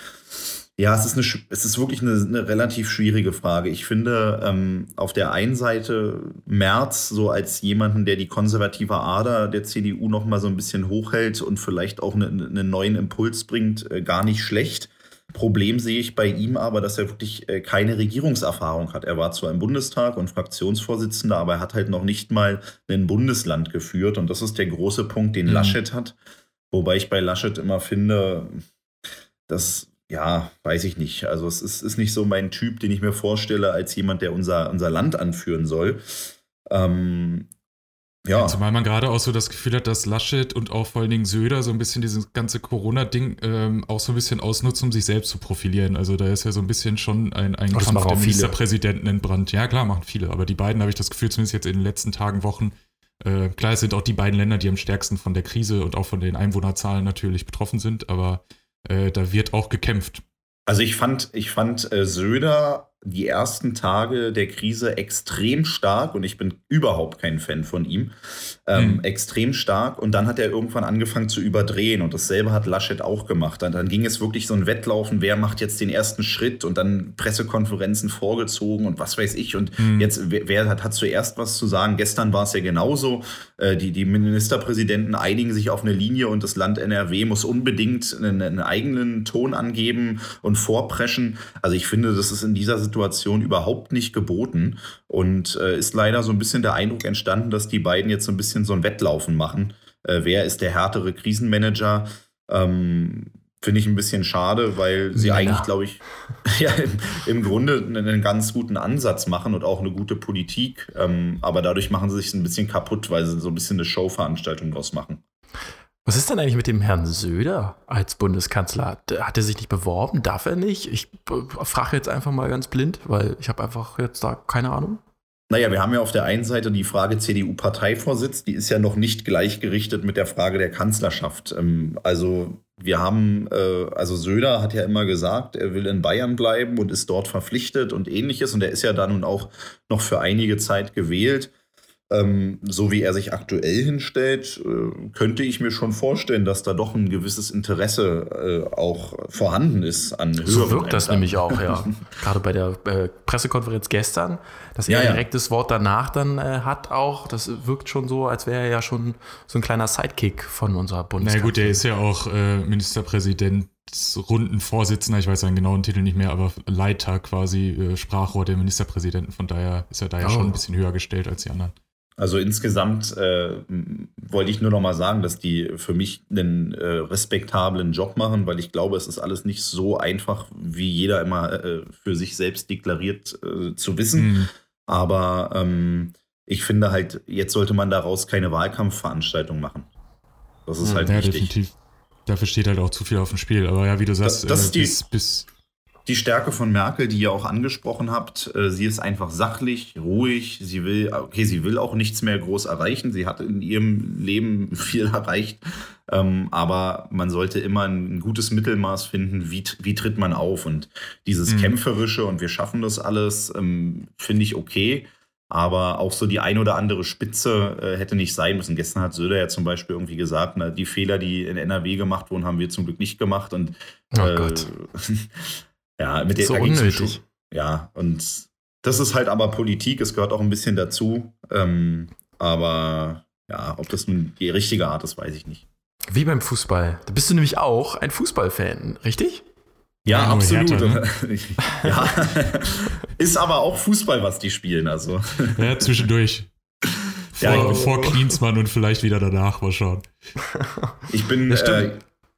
Speaker 4: Ja, es ist, eine, es ist wirklich eine, eine relativ schwierige Frage. Ich finde ähm, auf der einen Seite Merz so als jemanden, der die konservative Ader der CDU noch mal so ein bisschen hochhält und vielleicht auch eine, einen neuen Impuls bringt, äh, gar nicht schlecht. Problem sehe ich bei ihm aber, dass er wirklich äh, keine Regierungserfahrung hat. Er war zwar im Bundestag und Fraktionsvorsitzender, aber er hat halt noch nicht mal ein Bundesland geführt. Und das ist der große Punkt, den mhm. Laschet hat. Wobei ich bei Laschet immer finde, dass, ja, weiß ich nicht. Also es ist, ist nicht so mein Typ, den ich mir vorstelle als jemand, der unser, unser Land anführen soll. Ähm,
Speaker 2: ja. Zumal man gerade auch so das Gefühl hat, dass Laschet und auch vor allen Dingen Söder so ein bisschen dieses ganze Corona-Ding ähm, auch so ein bisschen ausnutzen, um sich selbst zu profilieren. Also da ist ja so ein bisschen schon ein, ein Kampf der Ministerpräsidenten entbrannt. Ja, klar, machen viele, aber die beiden habe ich das Gefühl, zumindest jetzt in den letzten Tagen, Wochen, äh, klar, es sind auch die beiden Länder, die am stärksten von der Krise und auch von den Einwohnerzahlen natürlich betroffen sind, aber da wird auch gekämpft.
Speaker 4: Also ich fand, ich fand äh, Söder die ersten Tage der Krise extrem stark und ich bin überhaupt kein Fan von ihm. Ähm, mhm. Extrem stark und dann hat er irgendwann angefangen zu überdrehen und dasselbe hat Laschet auch gemacht. Dann, dann ging es wirklich so ein Wettlaufen, wer macht jetzt den ersten Schritt und dann Pressekonferenzen vorgezogen und was weiß ich. Und mhm. jetzt, wer, wer hat, hat, zuerst was zu sagen? Gestern war es ja genauso. Äh, die, die Ministerpräsidenten einigen sich auf eine Linie und das Land NRW muss unbedingt einen, einen eigenen Ton angeben und vorpreschen. Also ich finde, das ist in dieser Situation Situation überhaupt nicht geboten und äh, ist leider so ein bisschen der Eindruck entstanden, dass die beiden jetzt so ein bisschen so ein Wettlaufen machen. Äh, wer ist der härtere Krisenmanager? Ähm, Finde ich ein bisschen schade, weil sie ja. eigentlich, glaube ich, ja, im, im, Grunde einen ganz guten Ansatz machen und auch eine gute Politik. Ähm, aber dadurch machen sie sich ein bisschen kaputt, weil sie so ein bisschen eine Showveranstaltung draus machen.
Speaker 1: Was ist denn eigentlich mit dem Herrn Söder als Bundeskanzler? Hat er sich nicht beworben? Darf er nicht? Ich frage jetzt einfach mal ganz blind, weil ich habe einfach jetzt da keine Ahnung.
Speaker 4: Naja, wir haben ja auf der einen Seite die Frage CDU-Parteivorsitz, die ist ja noch nicht gleichgerichtet mit der Frage der Kanzlerschaft. Ähm, also wir haben, äh, also Söder hat ja immer gesagt, er will in Bayern bleiben und ist dort verpflichtet und ähnliches. Und er ist ja da nun auch noch für einige Zeit gewählt. Ähm, so wie er sich aktuell hinstellt, äh, könnte ich mir schon vorstellen, dass da doch ein gewisses Interesse äh, auch vorhanden ist an
Speaker 1: So wirkt das nämlich auch, ja. Gerade bei der äh, Pressekonferenz gestern, dass er ja, direkt das Wort danach dann äh, hat auch, das wirkt schon so, als wäre er ja schon so ein kleiner Sidekick von unserer Bundeskanzlerin.
Speaker 2: Na gut, er ist ja auch äh, Ministerpräsident Rundenvorsitzender, ich weiß seinen genauen Titel nicht mehr, aber Leiter quasi, äh, Sprachrohr der Ministerpräsidenten. Von daher ist er da ja oh. schon ein bisschen höher gestellt als die anderen.
Speaker 4: Also insgesamt äh, wollte ich nur noch mal sagen, dass die für mich einen äh, respektablen Job machen, weil ich glaube, es ist alles nicht so einfach, wie jeder immer äh, für sich selbst deklariert äh, zu wissen. Mhm. Aber ähm, ich finde halt, jetzt sollte man daraus keine Wahlkampfveranstaltung machen. Das ist halt ja, wichtig. Definitiv.
Speaker 2: Dafür steht halt auch zu viel auf dem Spiel. Aber ja, wie du sagst,
Speaker 4: das, das äh, bis, bis die Stärke von Merkel, die ihr auch angesprochen habt, äh, sie ist einfach sachlich, ruhig. Sie will, okay, sie will auch nichts mehr groß erreichen. Sie hat in ihrem Leben viel erreicht. Ähm, aber man sollte immer ein gutes Mittelmaß finden, wie, wie tritt man auf. Und dieses mhm. Kämpferische und wir schaffen das alles, ähm, finde ich okay. Aber auch so die ein oder andere Spitze äh, hätte nicht sein müssen. Gestern hat Söder ja zum Beispiel irgendwie gesagt, na, die Fehler, die in NRW gemacht wurden, haben wir zum Glück nicht gemacht. Und oh äh, Gott. Ja, mit der
Speaker 1: so unnötig.
Speaker 4: Ja, und das ist halt aber Politik, es gehört auch ein bisschen dazu. Ähm, aber ja, ob das nun die richtige Art ist, weiß ich nicht.
Speaker 1: Wie beim Fußball. Da bist du nämlich auch ein Fußballfan, richtig?
Speaker 4: Ja, ja absolut. Härter, ne? ja. ist aber auch Fußball, was die spielen, also.
Speaker 2: Ja, zwischendurch. Vor, ja, vor Klinsmann und vielleicht wieder danach, mal schauen.
Speaker 4: Ich bin, äh,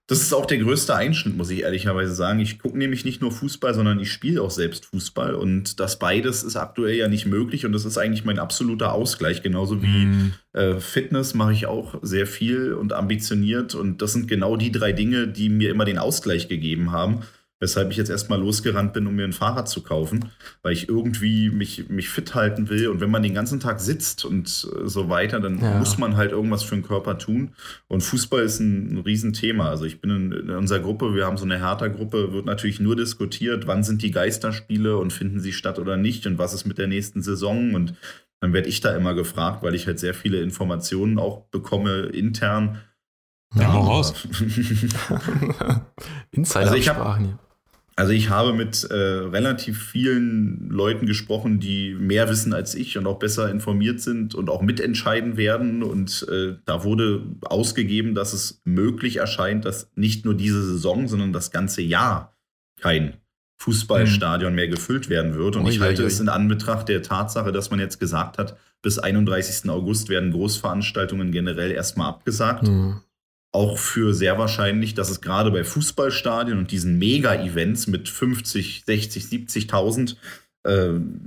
Speaker 4: das ist auch der größte Einschnitt, muss ich ehrlicherweise sagen. Ich gucke nämlich nicht nur Fußball, sondern ich spiele auch selbst Fußball. Und das beides ist aktuell ja nicht möglich. Und das ist eigentlich mein absoluter Ausgleich. Genauso wie mm. äh, Fitness mache ich auch sehr viel und ambitioniert. Und das sind genau die drei Dinge, die mir immer den Ausgleich gegeben haben weshalb ich jetzt erstmal losgerannt bin, um mir ein Fahrrad zu kaufen, weil ich irgendwie mich, mich fit halten will. Und wenn man den ganzen Tag sitzt und äh, so weiter, dann ja. muss man halt irgendwas für den Körper tun. Und Fußball ist ein, ein Riesenthema. Also ich bin in, in unserer Gruppe, wir haben so eine Hertha-Gruppe, wird natürlich nur diskutiert, wann sind die Geisterspiele und finden sie statt oder nicht und was ist mit der nächsten Saison. Und dann werde ich da immer gefragt, weil ich halt sehr viele Informationen auch bekomme intern.
Speaker 2: Ja, ja raus.
Speaker 1: Insider-Sprachen
Speaker 4: also also ich habe mit äh, relativ vielen Leuten gesprochen, die mehr wissen als ich und auch besser informiert sind und auch mitentscheiden werden. Und äh, da wurde ausgegeben, dass es möglich erscheint, dass nicht nur diese Saison, sondern das ganze Jahr kein Fußballstadion mehr gefüllt werden wird. Und ich halte es in Anbetracht der Tatsache, dass man jetzt gesagt hat, bis 31. August werden Großveranstaltungen generell erstmal abgesagt.
Speaker 1: Hm.
Speaker 4: Auch für sehr wahrscheinlich, dass es gerade bei Fußballstadien und diesen Mega-Events mit 50, 60, 70.000, äh,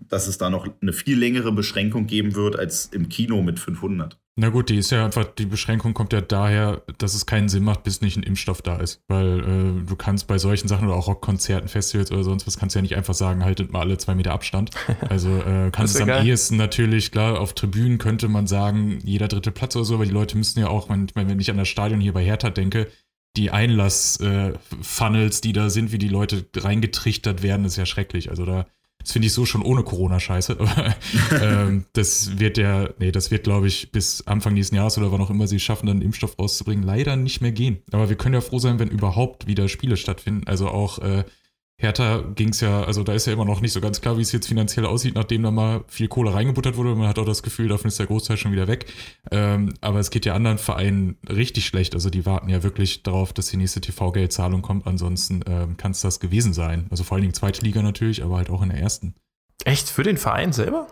Speaker 4: dass es da noch eine viel längere Beschränkung geben wird als im Kino mit 500.
Speaker 2: Na gut, die ist ja einfach, die Beschränkung kommt ja daher, dass es keinen Sinn macht, bis nicht ein Impfstoff da ist. Weil äh, du kannst bei solchen Sachen oder auch Rockkonzerten, Festivals oder sonst was, kannst du ja nicht einfach sagen, haltet mal alle zwei Meter Abstand. Also äh, kannst es am
Speaker 1: geil.
Speaker 2: ehesten natürlich, klar, auf Tribünen könnte man sagen, jeder dritte Platz oder so, aber die Leute müssen ja auch, wenn, wenn ich an das Stadion hier bei Hertha denke, die Einlass-Funnels, die da sind, wie die Leute reingetrichtert werden, ist ja schrecklich. Also da, das finde ich so schon ohne Corona-Scheiße. Aber ähm, das wird ja, nee, das wird, glaube ich, bis Anfang nächsten Jahres oder wann auch immer sie es schaffen, dann einen Impfstoff rauszubringen, leider nicht mehr gehen. Aber wir können ja froh sein, wenn überhaupt wieder Spiele stattfinden. Also auch äh, Hertha ging es ja, also da ist ja immer noch nicht so ganz klar, wie es jetzt finanziell aussieht, nachdem da mal viel Kohle reingebuttert wurde. Man hat auch das Gefühl, davon ist der Großteil schon wieder weg. Ähm, aber es geht ja anderen Vereinen richtig schlecht. Also die warten ja wirklich darauf, dass die nächste TV-Geldzahlung kommt. Ansonsten ähm, kann es das gewesen sein. Also vor allen Dingen zweite Liga natürlich, aber halt auch in der ersten.
Speaker 1: Echt für den Verein selber?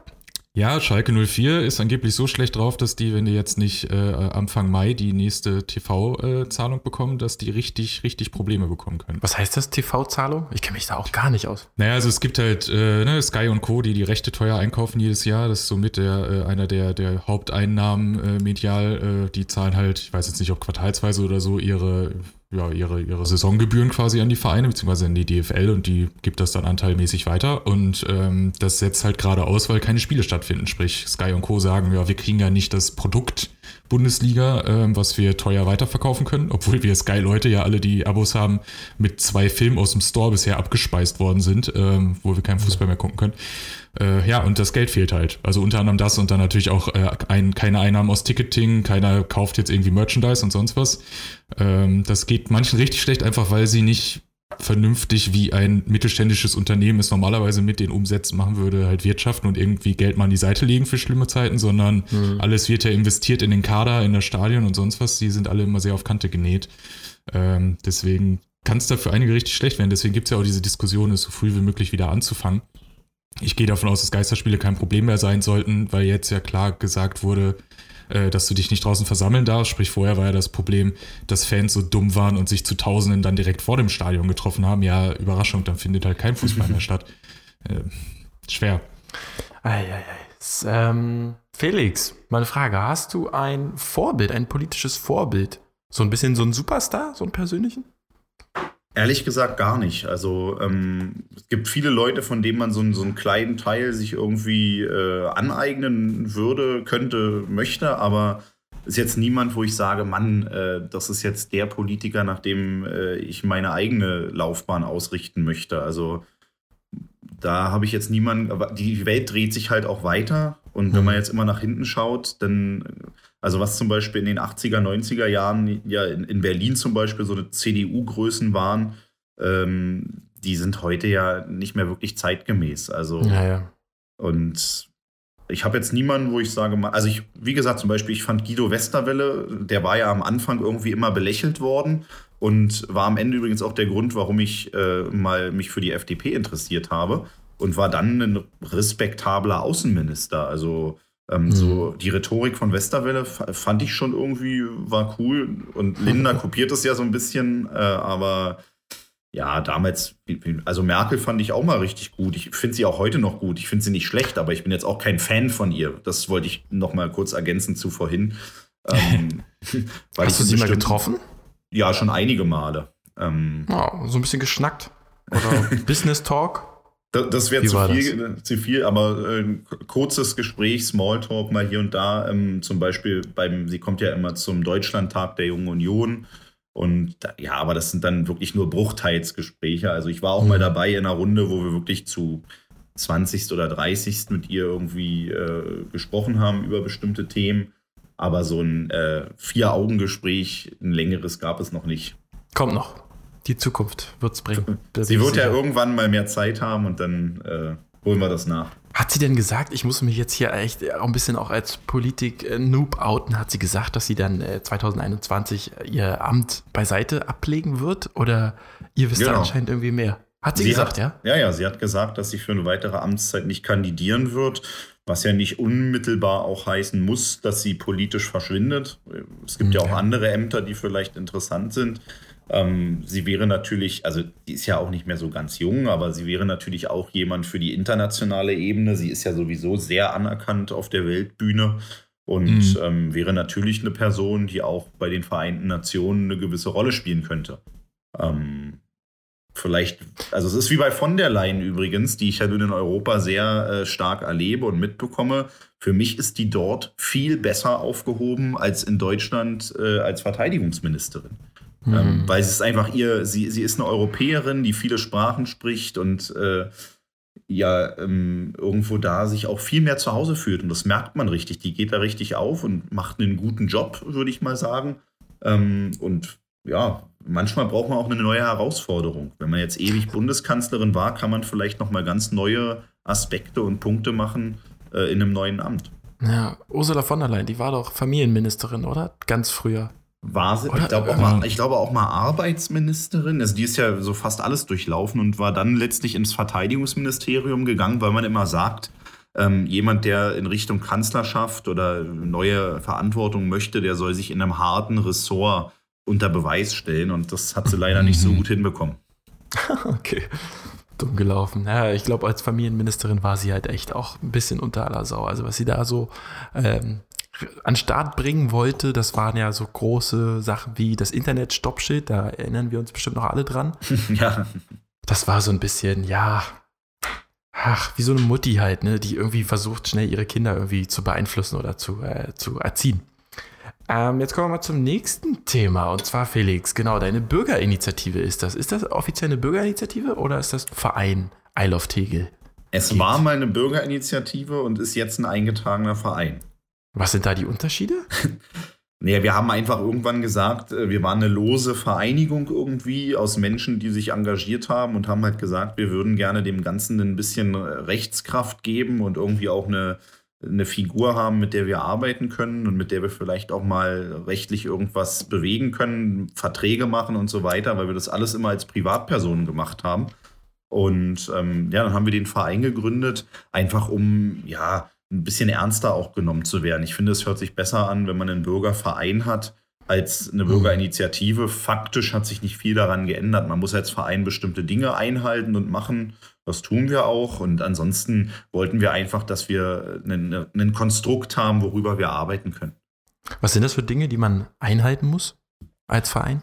Speaker 2: Ja, Schalke 04 ist angeblich so schlecht drauf, dass die, wenn die jetzt nicht äh, Anfang Mai die nächste TV-Zahlung bekommen, dass die richtig, richtig Probleme bekommen können.
Speaker 1: Was heißt das, TV-Zahlung? Ich kenne mich da auch gar nicht aus.
Speaker 2: Naja, also es gibt halt äh, ne, Sky und Co., die die Rechte teuer einkaufen jedes Jahr. Das ist somit der, äh, einer der, der Haupteinnahmen äh, medial. Äh, die zahlen halt, ich weiß jetzt nicht, ob quartalsweise oder so, ihre, ja, ihre, ihre Saisongebühren quasi an die Vereine, beziehungsweise an die DFL und die gibt das dann anteilmäßig weiter. Und ähm, das setzt halt gerade aus, weil keine Spiele stattfinden. Sprich, Sky und Co. sagen, ja, wir kriegen ja nicht das Produkt Bundesliga, ähm, was wir teuer weiterverkaufen können, obwohl wir Sky-Leute ja alle, die Abos haben, mit zwei Filmen aus dem Store bisher abgespeist worden sind, ähm, wo wir keinen Fußball mehr gucken können. Äh, ja, und das Geld fehlt halt. Also unter anderem das und dann natürlich auch äh, ein, keine Einnahmen aus Ticketing, keiner kauft jetzt irgendwie Merchandise und sonst was. Ähm, das geht manchen richtig schlecht, einfach weil sie nicht vernünftig, wie ein mittelständisches Unternehmen es normalerweise mit den Umsätzen machen würde, halt wirtschaften und irgendwie Geld mal an die Seite legen für schlimme Zeiten, sondern alles wird ja investiert in den Kader, in das Stadion und sonst was. Die sind alle immer sehr auf Kante genäht. Ähm, deswegen kann es da für einige richtig schlecht werden. Deswegen gibt es ja auch diese Diskussion, es so früh wie möglich wieder anzufangen. Ich gehe davon aus, dass Geisterspiele kein Problem mehr sein sollten, weil jetzt ja klar gesagt wurde, äh, dass du dich nicht draußen versammeln darfst. Sprich, vorher war ja das Problem, dass Fans so dumm waren und sich zu Tausenden dann direkt vor dem Stadion getroffen haben. Ja, Überraschung, dann findet halt kein Fußball mehr statt. Äh, schwer.
Speaker 1: Eieiei. S- Ähm, Felix, meine Frage. Hast du ein Vorbild, ein politisches Vorbild? So ein bisschen so ein Superstar, so einen persönlichen?
Speaker 4: Ehrlich gesagt gar nicht. Also ähm, es gibt viele Leute, von denen man so, einen- so einen kleinen Teil sich irgendwie äh, aneignen würde, könnte, möchte, aber ist jetzt niemand, wo ich sage, Mann, äh, das ist jetzt der Politiker, nach dem äh, ich meine eigene Laufbahn ausrichten möchte. Also da habe ich jetzt niemanden, aber die Welt dreht sich halt auch weiter und wenn man jetzt immer nach hinten schaut, dann, also was zum Beispiel in den 80er, 90er Jahren ja in, in Berlin zum Beispiel so eine CDU-Größen waren, ähm, die sind heute ja nicht mehr wirklich zeitgemäß. Also
Speaker 1: Ja, ja.
Speaker 4: und ich habe jetzt niemanden, wo ich sage, also ich, wie gesagt, zum Beispiel, ich fand Guido Westerwelle, der war ja am Anfang irgendwie immer belächelt worden und war am Ende übrigens auch der Grund, warum ich äh, mal mich für die FDP interessiert habe und war dann ein respektabler Außenminister. Also ähm, so die Rhetorik von Westerwelle fa- fand ich schon irgendwie war cool und Linda kopiert es ja so ein bisschen, äh, aber ja, damals, also Merkel fand ich auch mal richtig gut. Ich finde sie auch heute noch gut. Ich finde sie nicht schlecht, aber ich bin jetzt auch kein Fan von ihr. Das wollte ich noch mal kurz ergänzen zu vorhin. Ähm,
Speaker 1: Hast du sie mal
Speaker 4: bestimmt-
Speaker 1: getroffen?
Speaker 4: Ja, schon einige Male. Ähm,
Speaker 1: Ja, so ein bisschen geschnackt. Oder Business Talk?
Speaker 4: Da- das wäre zu viel, äh, zu viel, aber äh, ein kurzes Gespräch, Smalltalk mal hier und da. Ähm, zum Beispiel beim, sie kommt ja immer zum Deutschlandtag der Jungen Union. Und ja, aber das sind dann wirklich nur Bruchteilsgespräche. Also ich war auch mal dabei in einer Runde, wo wir wirklich zu 20. oder 30. mit ihr irgendwie äh, gesprochen haben über bestimmte Themen. Aber so ein äh, Vier-Augen-Gespräch, ein längeres gab es noch nicht.
Speaker 1: Kommt noch. Die Zukunft wird's bringen. Da
Speaker 4: Sie wird ja irgendwann mal mehr Zeit haben und dann äh, holen wir das nach.
Speaker 1: Hat sie denn gesagt, ich muss mich jetzt hier echt auch ein bisschen auch als Politik-Noob outen, hat sie gesagt, dass sie dann äh, 2021 ihr Amt beiseite ablegen wird? Oder ihr wisst da
Speaker 4: Genau.
Speaker 1: anscheinend irgendwie mehr? Hat sie, sie gesagt, hat,
Speaker 4: ja? Ja, ja, sie hat gesagt, dass sie für eine weitere Amtszeit nicht kandidieren wird, was ja nicht unmittelbar auch heißen muss, dass sie politisch verschwindet. Es gibt ja auch andere Ämter, die vielleicht interessant sind. Ähm, sie wäre natürlich, also die ist ja auch nicht mehr so ganz jung, aber sie wäre natürlich auch jemand für die internationale Ebene. Sie ist ja sowieso sehr anerkannt auf der Weltbühne und mhm. ähm, wäre natürlich eine Person, die auch bei den Vereinten Nationen eine gewisse Rolle spielen könnte. Ähm, vielleicht, also es ist wie bei von der Leyen übrigens, die ich ja nun in Europa sehr äh, stark erlebe und mitbekomme. Für mich ist die dort viel besser aufgehoben als in Deutschland äh, als Verteidigungsministerin. Mhm. Ähm, weil es ist einfach ihr, sie, sie ist eine Europäerin, die viele Sprachen spricht und äh, ja ähm, irgendwo da sich auch viel mehr zu Hause fühlt. Und das merkt man richtig. Die geht da richtig auf und macht einen guten Job, würde ich mal sagen. Ähm, und ja, manchmal braucht man auch eine neue Herausforderung. Wenn man jetzt ewig Bundeskanzlerin war, kann man vielleicht noch mal ganz neue Aspekte und Punkte machen äh, in einem neuen Amt.
Speaker 1: Ja, Ursula von der Leyen, die war doch Familienministerin, oder? Ganz früher.
Speaker 4: War sie, ich glaube auch, mal, ich glaube auch mal Arbeitsministerin. Also die ist ja so fast alles durchlaufen und war dann letztlich ins Verteidigungsministerium gegangen, weil man immer sagt, ähm, jemand, der in Richtung Kanzlerschaft oder neue Verantwortung möchte, der soll sich in einem harten Ressort unter Beweis stellen. Und das hat sie leider nicht so mhm. gut hinbekommen.
Speaker 1: okay. Dumm gelaufen. Ja, ich glaube, als Familienministerin war sie halt echt auch ein bisschen unter aller Sau. Also, was sie da so ähm, an Start bringen wollte, das waren ja so große Sachen wie das Internet-Stoppschild, da erinnern wir uns bestimmt noch alle dran. ja. Das war so ein bisschen, ja, ach, wie so eine Mutti halt, ne, die irgendwie versucht, schnell ihre Kinder irgendwie zu beeinflussen oder zu, äh, zu erziehen. Ähm, jetzt kommen wir mal zum nächsten Thema und zwar Felix, genau, deine Bürgerinitiative ist das. Ist das offiziell eine Bürgerinitiative oder ist das ein Verein I Love Tegel?
Speaker 4: Es Geht. war mal eine Bürgerinitiative und ist jetzt ein eingetragener Verein.
Speaker 1: Was sind da die Unterschiede?
Speaker 4: Naja, wir haben einfach irgendwann gesagt, äh, wir waren eine lose Vereinigung irgendwie aus Menschen, die sich engagiert haben und haben halt gesagt, wir würden gerne dem Ganzen ein bisschen Rechtskraft geben und irgendwie auch eine, eine Figur haben, mit der wir arbeiten können und mit der wir vielleicht auch mal rechtlich irgendwas bewegen können, Verträge machen und so weiter, weil wir das alles immer als Privatpersonen gemacht haben. Und ähm, ja, dann haben wir den Verein gegründet, einfach um, ja, ein bisschen ernster auch genommen zu werden. Ich finde, es hört sich besser an, wenn man einen Bürgerverein hat, als eine. Bürgerinitiative. Faktisch hat sich nicht viel daran geändert. Man muss als Verein bestimmte Dinge einhalten und machen. Das tun wir auch. Und ansonsten wollten wir einfach, dass wir einen, einen Konstrukt haben, worüber wir arbeiten können.
Speaker 1: Was sind das für Dinge, die man einhalten muss als Verein?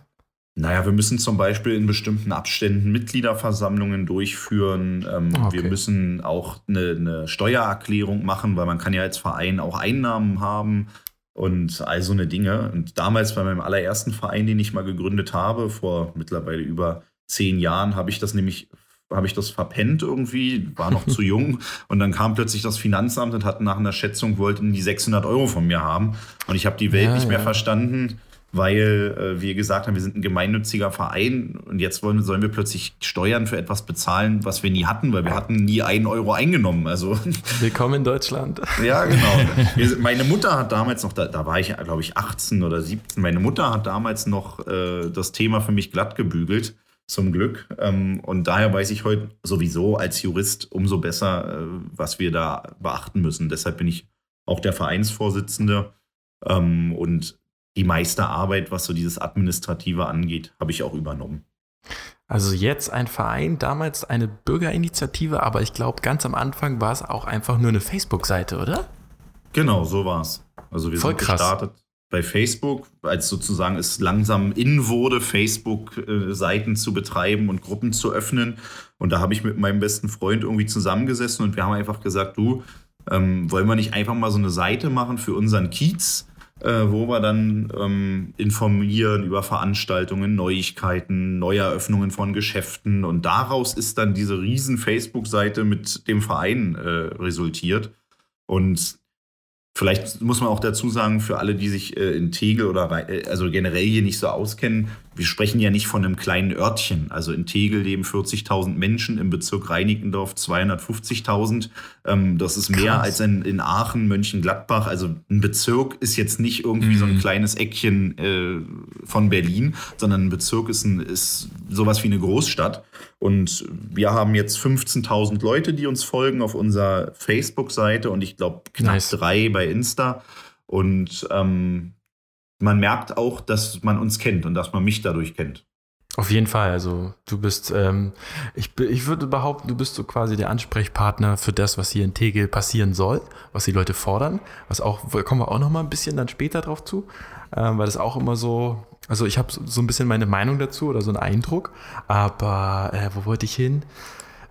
Speaker 4: Naja, wir müssen zum Beispiel in bestimmten Abständen Mitgliederversammlungen durchführen. Ähm, okay. Wir müssen auch eine, eine, Steuererklärung machen, weil man kann ja als Verein auch Einnahmen haben und all so eine Dinge. Und damals bei meinem allerersten Verein, den ich mal gegründet habe, vor mittlerweile über zehn Jahren, habe ich das nämlich habe ich das verpennt irgendwie, war noch zu jung und dann kam plötzlich das Finanzamt und hat nach einer Schätzung wollten die 600 Euro von mir haben und ich habe die Welt ja, nicht mehr ja. verstanden weil äh, wir gesagt haben, wir sind ein gemeinnütziger Verein und jetzt wollen, sollen wir plötzlich Steuern für etwas bezahlen, was wir nie hatten, weil wir hatten nie einen Euro eingenommen. Also
Speaker 1: Willkommen in Deutschland.
Speaker 4: Ja, genau. Wir, meine Mutter hat damals noch, da, da war ich, glaube ich, 18 oder 17, meine Mutter hat damals noch äh, das Thema für mich glatt gebügelt, zum Glück. Ähm, und daher weiß ich heute sowieso als Jurist umso besser, äh, was wir da beachten müssen. Deshalb bin ich auch der Vereinsvorsitzende. Ähm, und die meiste Arbeit, was so dieses Administrative angeht, habe ich auch übernommen.
Speaker 1: Also jetzt ein Verein, damals eine Bürgerinitiative, aber ich glaube, ganz am Anfang war es auch einfach nur eine Facebook-Seite, oder?
Speaker 4: Genau, so war es. Also wir Voll sind krass. gestartet bei Facebook, als sozusagen es langsam in wurde, Facebook-Seiten zu betreiben und Gruppen zu öffnen. Und da habe ich mit meinem besten Freund irgendwie zusammengesessen und wir haben einfach gesagt, du, ähm, wollen wir nicht einfach mal so eine Seite machen für unseren Kiez? Äh, wo wir dann ähm, informieren über Veranstaltungen, Neuigkeiten, Neueröffnungen von Geschäften. Und daraus ist dann diese riesen Facebook-Seite mit dem Verein äh, resultiert. Und vielleicht muss man auch dazu sagen, für alle, die sich äh, in Tegel oder äh, also generell hier nicht so auskennen, wir sprechen ja nicht von einem kleinen Örtchen. Also in Tegel leben 40.000 Menschen, im Bezirk Reinickendorf 250.000. Ähm, das ist mehr Krass. als in, in Aachen, Mönchengladbach. Also ein Bezirk ist jetzt nicht irgendwie mhm. so ein mhm. kleines Eckchen äh, von Berlin, sondern ein Bezirk ist, ein, ist sowas wie eine Großstadt. Und wir haben jetzt 15.000 Leute, die uns folgen auf unserer Facebook-Seite und ich glaube knapp nice. drei bei Insta. Und ähm, man merkt auch, dass man uns kennt und dass man mich dadurch kennt.
Speaker 1: Auf jeden Fall. Also du bist, ähm, ich, ich würde behaupten, du bist so quasi der Ansprechpartner für das, was hier in Tegel passieren soll, was die Leute fordern. Was auch, kommen wir auch noch mal ein bisschen dann später drauf zu, ähm, weil das auch immer so, also ich habe so ein bisschen meine Meinung dazu oder so einen Eindruck. Aber äh, wo wollte ich hin?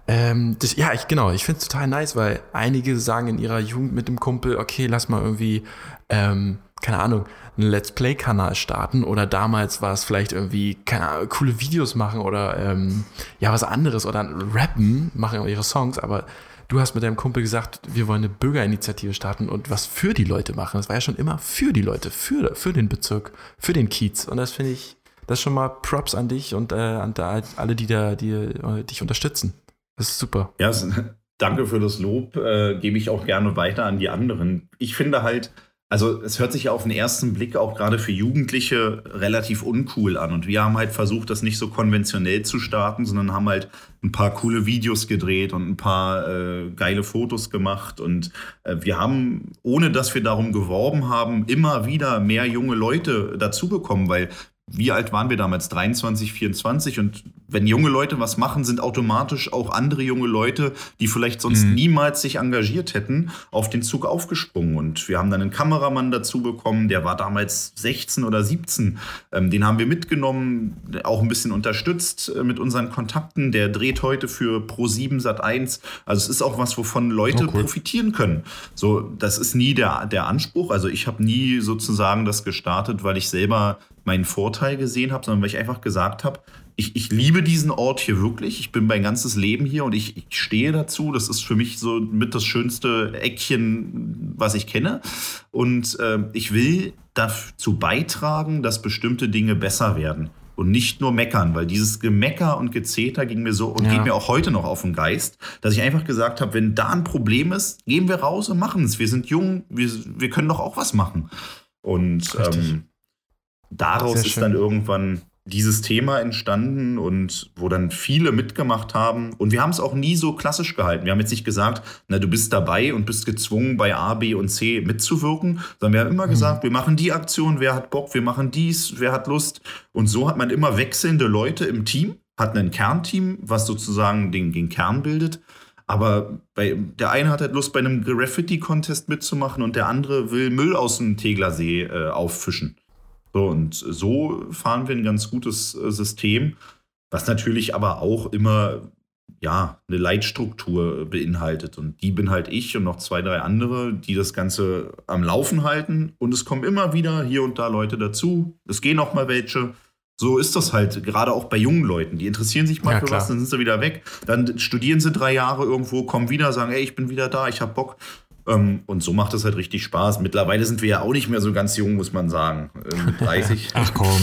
Speaker 1: Ähm, das, ja, ich, genau, ich finde es total nice, weil einige sagen in ihrer Jugend mit dem Kumpel, okay, lass mal irgendwie, ähm, keine Ahnung, einen Let's Play-Kanal starten oder damals war es vielleicht irgendwie, Ahnung, coole Videos machen oder ähm, ja, was anderes oder rappen, machen ihre Songs, aber du hast mit deinem Kumpel gesagt, wir wollen eine Bürgerinitiative starten und was für die Leute machen. Das war ja schon immer für die Leute, für, für den Bezirk, für den Kiez. Und das finde ich, das ist schon mal Props an dich und äh, an da, alle, die da die, äh, dich unterstützen. Das ist super.
Speaker 4: Ja, danke für das Lob. Äh, Gebe ich auch gerne weiter an die anderen. Ich finde halt, also es hört sich ja auf den ersten Blick auch gerade für Jugendliche relativ uncool an. Und wir haben halt versucht, das nicht so konventionell zu starten, sondern haben halt ein paar coole Videos gedreht und ein paar äh, geile Fotos gemacht. Und äh, wir haben, ohne dass wir darum geworben haben, immer wieder mehr junge Leute dazu bekommen, weil wie alt waren wir damals? 23, 24. Und wenn junge Leute was machen, sind automatisch auch andere junge Leute, die vielleicht sonst mhm. niemals sich engagiert hätten, auf den Zug aufgesprungen. Und wir haben dann einen Kameramann dazu bekommen, der war damals 16 oder 17. Ähm, den haben wir mitgenommen, auch ein bisschen unterstützt äh, mit unseren Kontakten. Der dreht heute für Pro7 Sat 1. Also es ist auch was, wovon Leute oh, cool. profitieren können. So, das ist nie der, der Anspruch. Also ich habe nie sozusagen das gestartet, weil ich selber meinen Vorteil gesehen habe, sondern weil ich einfach gesagt habe, ich, ich liebe diesen Ort hier wirklich. Ich bin mein ganzes Leben hier und ich, ich stehe dazu. Das ist für mich so mit das schönste Eckchen, was ich kenne. Und äh, ich will dazu beitragen, dass bestimmte Dinge besser werden und nicht nur meckern, weil dieses Gemecker und Gezeter ging mir so und ja. geht mir auch heute noch auf den Geist, dass ich einfach gesagt habe, wenn da ein Problem ist, gehen wir raus und machen es. Wir sind jung, wir, wir können doch auch was machen. Und ähm, daraus ist dann irgendwann dieses Thema entstanden und wo dann viele mitgemacht haben. Und wir haben es auch nie so klassisch gehalten. Wir haben jetzt nicht gesagt, na, du bist dabei und bist gezwungen, bei A, B und C mitzuwirken, sondern wir haben immer mhm. gesagt, wir machen die Aktion, wer hat Bock, wir machen dies, wer hat Lust. Und so hat man immer wechselnde Leute im Team, hat ein Kernteam, was sozusagen den, den Kern bildet. Aber bei, der eine hat halt Lust, bei einem Graffiti-Contest mitzumachen und der andere will Müll aus dem Teglersee äh, auffischen. So, und so fahren wir ein ganz gutes äh, System, was natürlich aber auch immer ja, eine Leitstruktur beinhaltet. Und die bin halt ich und noch zwei, drei andere, die das Ganze am Laufen halten. Und es kommen immer wieder hier und da Leute dazu. Es gehen auch mal welche. So ist das halt, gerade auch bei jungen Leuten. Die interessieren sich mal ja, für klar. was, dann sind sie wieder weg. Dann studieren sie drei Jahre irgendwo, kommen wieder, sagen, ey, ich bin wieder da, ich hab Bock. Ähm, und so macht es halt richtig Spaß. Mittlerweile sind wir ja auch nicht mehr so ganz jung, muss man sagen. Mit 30.
Speaker 2: Ach komm.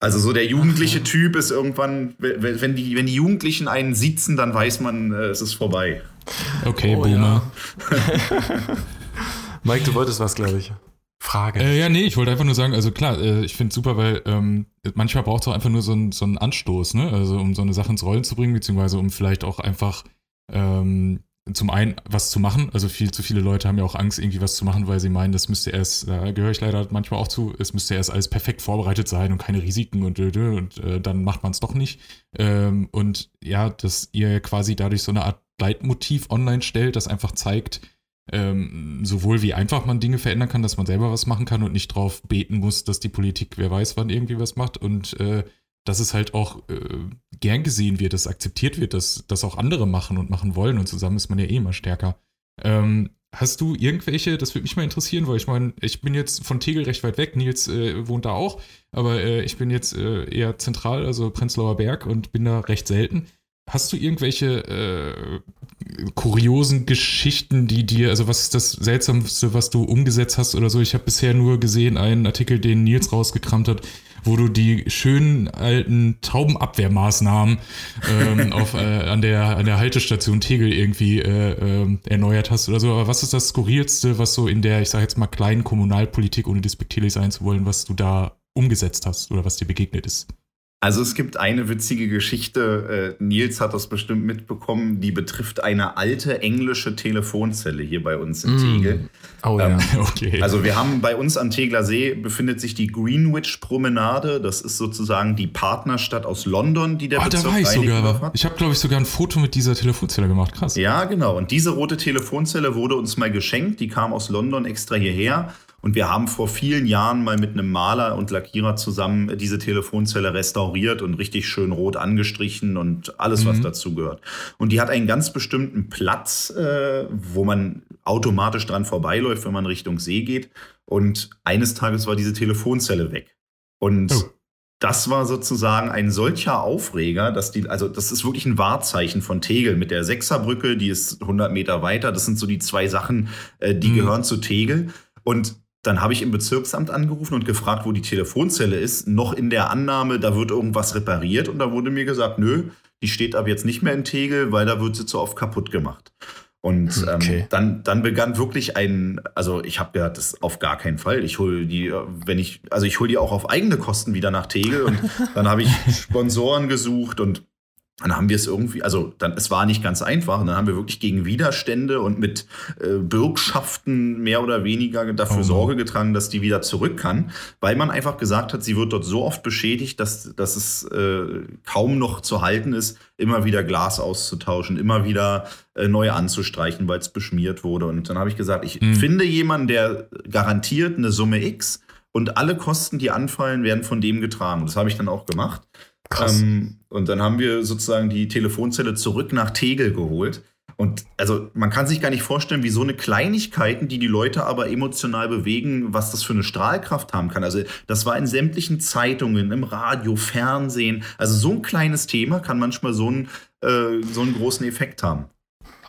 Speaker 4: Also so der jugendliche Typ ist irgendwann, wenn die, wenn die Jugendlichen einen sitzen, dann weiß man, äh, es ist vorbei.
Speaker 2: Okay, oh, Boomer.
Speaker 1: Ja. Mike, du wolltest was, glaube ich. Frage.
Speaker 2: Äh, ja, nee, ich wollte einfach nur sagen, also klar, äh, ich finde es super, weil ähm, manchmal braucht es auch einfach nur so, ein, so einen Anstoß, ne? Also um so eine Sache ins Rollen zu bringen, beziehungsweise um vielleicht auch einfach ähm, zum einen was zu machen. Also viel zu viele Leute haben ja auch Angst, irgendwie was zu machen, weil sie meinen, das müsste erst, da gehöre ich leider manchmal auch zu, es müsste erst alles perfekt vorbereitet sein und keine Risiken und, und, und äh, dann macht man es doch nicht. Ähm, und ja, dass ihr quasi dadurch so eine Art Leitmotiv online stellt, das einfach zeigt, ähm, sowohl wie einfach man Dinge verändern kann, dass man selber was machen kann und nicht drauf beten muss, dass die Politik, wer weiß, wann irgendwie was macht und äh, dass es halt auch äh, gern gesehen wird, dass akzeptiert wird, dass das auch andere machen und machen wollen und zusammen ist man ja eh immer stärker. Ähm, hast du irgendwelche, das würde mich mal interessieren, weil ich meine, ich bin jetzt von Tegel recht weit weg, Nils äh, wohnt da auch, aber äh, ich bin jetzt äh, eher zentral, also Prenzlauer Berg und bin da recht selten. Hast du irgendwelche äh, kuriosen Geschichten, die dir, also was ist das Seltsamste, was du umgesetzt hast oder so? Ich habe bisher nur gesehen einen Artikel, den Nils rausgekramt hat, wo du die schönen alten Taubenabwehrmaßnahmen ähm, auf, äh, an, der, an der Haltestation Tegel irgendwie äh, äh, erneuert hast oder so. Aber was ist das Skurrilste, was so in der, ich sage jetzt mal, kleinen Kommunalpolitik, ohne despektierlich sein zu wollen, was du da umgesetzt hast oder was dir begegnet ist?
Speaker 4: Also es gibt eine witzige Geschichte, äh, Nils hat das bestimmt mitbekommen, die betrifft eine alte englische Telefonzelle hier bei uns in mm. Tegel. Oh ähm, ja, okay. Also wir haben bei uns am Tegler See befindet sich die Greenwich Promenade. Das ist sozusagen die Partnerstadt aus London, die der
Speaker 2: oh,
Speaker 4: Bezirk
Speaker 2: da war ich sogar. Hat. Ich habe, glaube ich, sogar ein Foto mit dieser Telefonzelle gemacht. Krass.
Speaker 4: Ja, genau. Und diese rote Telefonzelle wurde uns mal geschenkt. Die kam aus London extra hierher. Und wir haben vor vielen Jahren mal mit einem Maler und Lackierer zusammen diese Telefonzelle restauriert und richtig schön rot angestrichen und alles, mhm. was dazu gehört. Und die hat einen ganz bestimmten Platz, äh, wo man automatisch dran vorbeiläuft, wenn man Richtung See geht. Und eines Tages war diese Telefonzelle weg. Und oh. das war sozusagen ein solcher Aufreger, dass die, also das ist wirklich ein Wahrzeichen von Tegel mit der Sechserbrücke, die ist 100 Meter weiter. Das sind so die zwei Sachen, äh, die mhm. gehören zu Tegel. Und dann habe ich im Bezirksamt angerufen und gefragt, wo die Telefonzelle ist, noch in der Annahme, da wird irgendwas repariert. Und da wurde mir gesagt, nö, die steht ab jetzt nicht mehr in Tegel, weil da wird sie zu oft kaputt gemacht. Und ähm, okay. dann, dann begann wirklich ein, also ich habe ja das auf gar keinen Fall. Ich hole die, wenn ich, also ich hole die auch auf eigene Kosten wieder nach Tegel und dann habe ich Sponsoren gesucht und dann haben wir es irgendwie, also dann, es war nicht ganz einfach. Und dann haben wir wirklich gegen Widerstände und mit äh, Bürgschaften mehr oder weniger dafür oh. Sorge getragen, dass die wieder zurück kann, weil man einfach gesagt hat, sie wird dort so oft beschädigt, dass, dass es äh, kaum noch zu halten ist, immer wieder Glas auszutauschen, immer wieder äh, neu anzustreichen, weil es beschmiert wurde. Und dann habe ich gesagt, ich mhm. finde jemanden, der garantiert eine Summe X und alle Kosten, die anfallen, werden von dem getragen. Und das habe ich dann auch gemacht. Krass. Ähm, und dann haben wir sozusagen die Telefonzelle zurück nach Tegel geholt. Und also man kann sich gar nicht vorstellen, wie so eine Kleinigkeiten, die die Leute aber emotional bewegen, was das für eine Strahlkraft haben kann. Also das war in sämtlichen Zeitungen, im Radio, Fernsehen. Also so ein kleines Thema kann manchmal so einen, äh, so einen großen Effekt haben.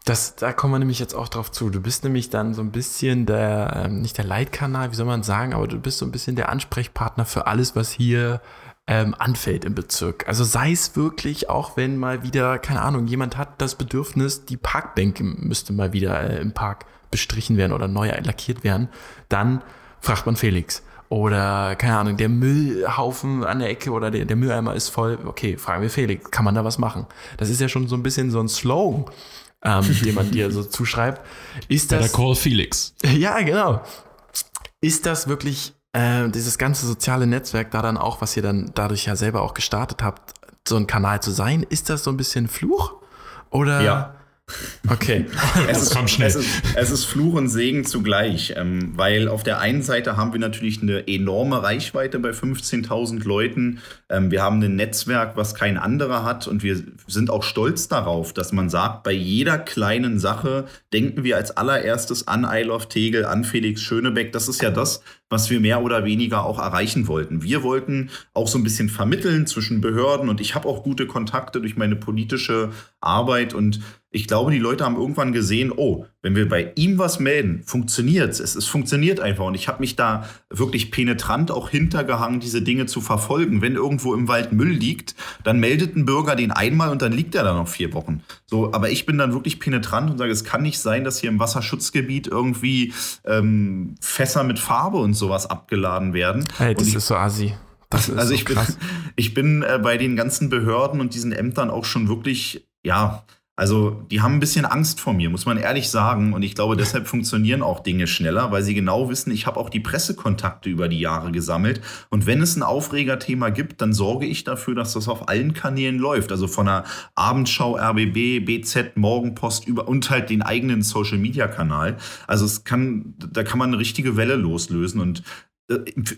Speaker 1: Das, da kommen wir nämlich jetzt auch drauf zu. Du bist nämlich dann so ein bisschen der, ähm, nicht der Leitkanal, wie soll man sagen, aber du bist so ein bisschen der Ansprechpartner für alles, was hier ähm, anfällt im Bezirk. Also sei es wirklich, auch wenn mal wieder, keine Ahnung, jemand hat das Bedürfnis, die Parkbänke müsste mal wieder äh, im Park bestrichen werden oder neu lackiert werden, dann fragt man Felix. Oder, keine Ahnung, der Müllhaufen an der Ecke oder der, der Mülleimer ist voll. Okay, fragen wir Felix, kann man da was machen? Das ist ja schon so ein bisschen so ein Slogan, ähm, den man dir so zuschreibt. Ist das.
Speaker 2: Der Call Felix.
Speaker 1: Ja, genau. Ist das wirklich äh, dieses ganze soziale Netzwerk da dann auch, was ihr dann dadurch ja selber auch gestartet habt, so ein Kanal zu sein, ist das so ein bisschen Fluch? Oder?
Speaker 4: Ja.
Speaker 1: Okay.
Speaker 4: es, ist, es, ist, es ist Fluch und Segen zugleich, ähm, weil auf der einen Seite haben wir natürlich eine enorme Reichweite bei 15.000 Leuten. Ähm, wir haben ein Netzwerk, was kein anderer hat und wir sind auch stolz darauf, dass man sagt, bei jeder kleinen Sache denken wir als allererstes an I Love Tegel, an Felix Schönebeck. Das ist ja das, was wir mehr oder weniger auch erreichen wollten. Wir wollten auch so ein bisschen vermitteln zwischen Behörden und ich habe auch gute Kontakte durch meine politische Arbeit und ich glaube, die Leute haben irgendwann gesehen, oh, wenn wir bei ihm was melden, funktioniert es. Es funktioniert einfach. Und ich habe mich da wirklich penetrant auch hintergehangen, diese Dinge zu verfolgen. Wenn irgendwo im Wald Müll liegt, dann meldet ein Bürger den einmal und dann liegt er da noch vier Wochen. So, aber ich bin dann wirklich penetrant und sage, es kann nicht sein, dass hier im Wasserschutzgebiet irgendwie ähm, Fässer mit Farbe und sowas abgeladen werden.
Speaker 1: Hey, das
Speaker 4: ich,
Speaker 1: ist so assi. Das
Speaker 4: also so ich, bin, ich bin äh, bei den ganzen Behörden und diesen Ämtern auch schon wirklich, ja, also die haben ein bisschen Angst vor mir, muss man ehrlich sagen. Und ich glaube, deshalb funktionieren auch Dinge schneller, weil sie genau wissen, ich habe auch die Pressekontakte über die Jahre gesammelt. Und wenn es ein Aufregerthema gibt, dann sorge ich dafür, dass das auf allen Kanälen läuft. Also von der Abendschau, RBB, BZ, Morgenpost über und halt den eigenen Social-Media-Kanal. Also es kann, da kann man eine richtige Welle loslösen. Und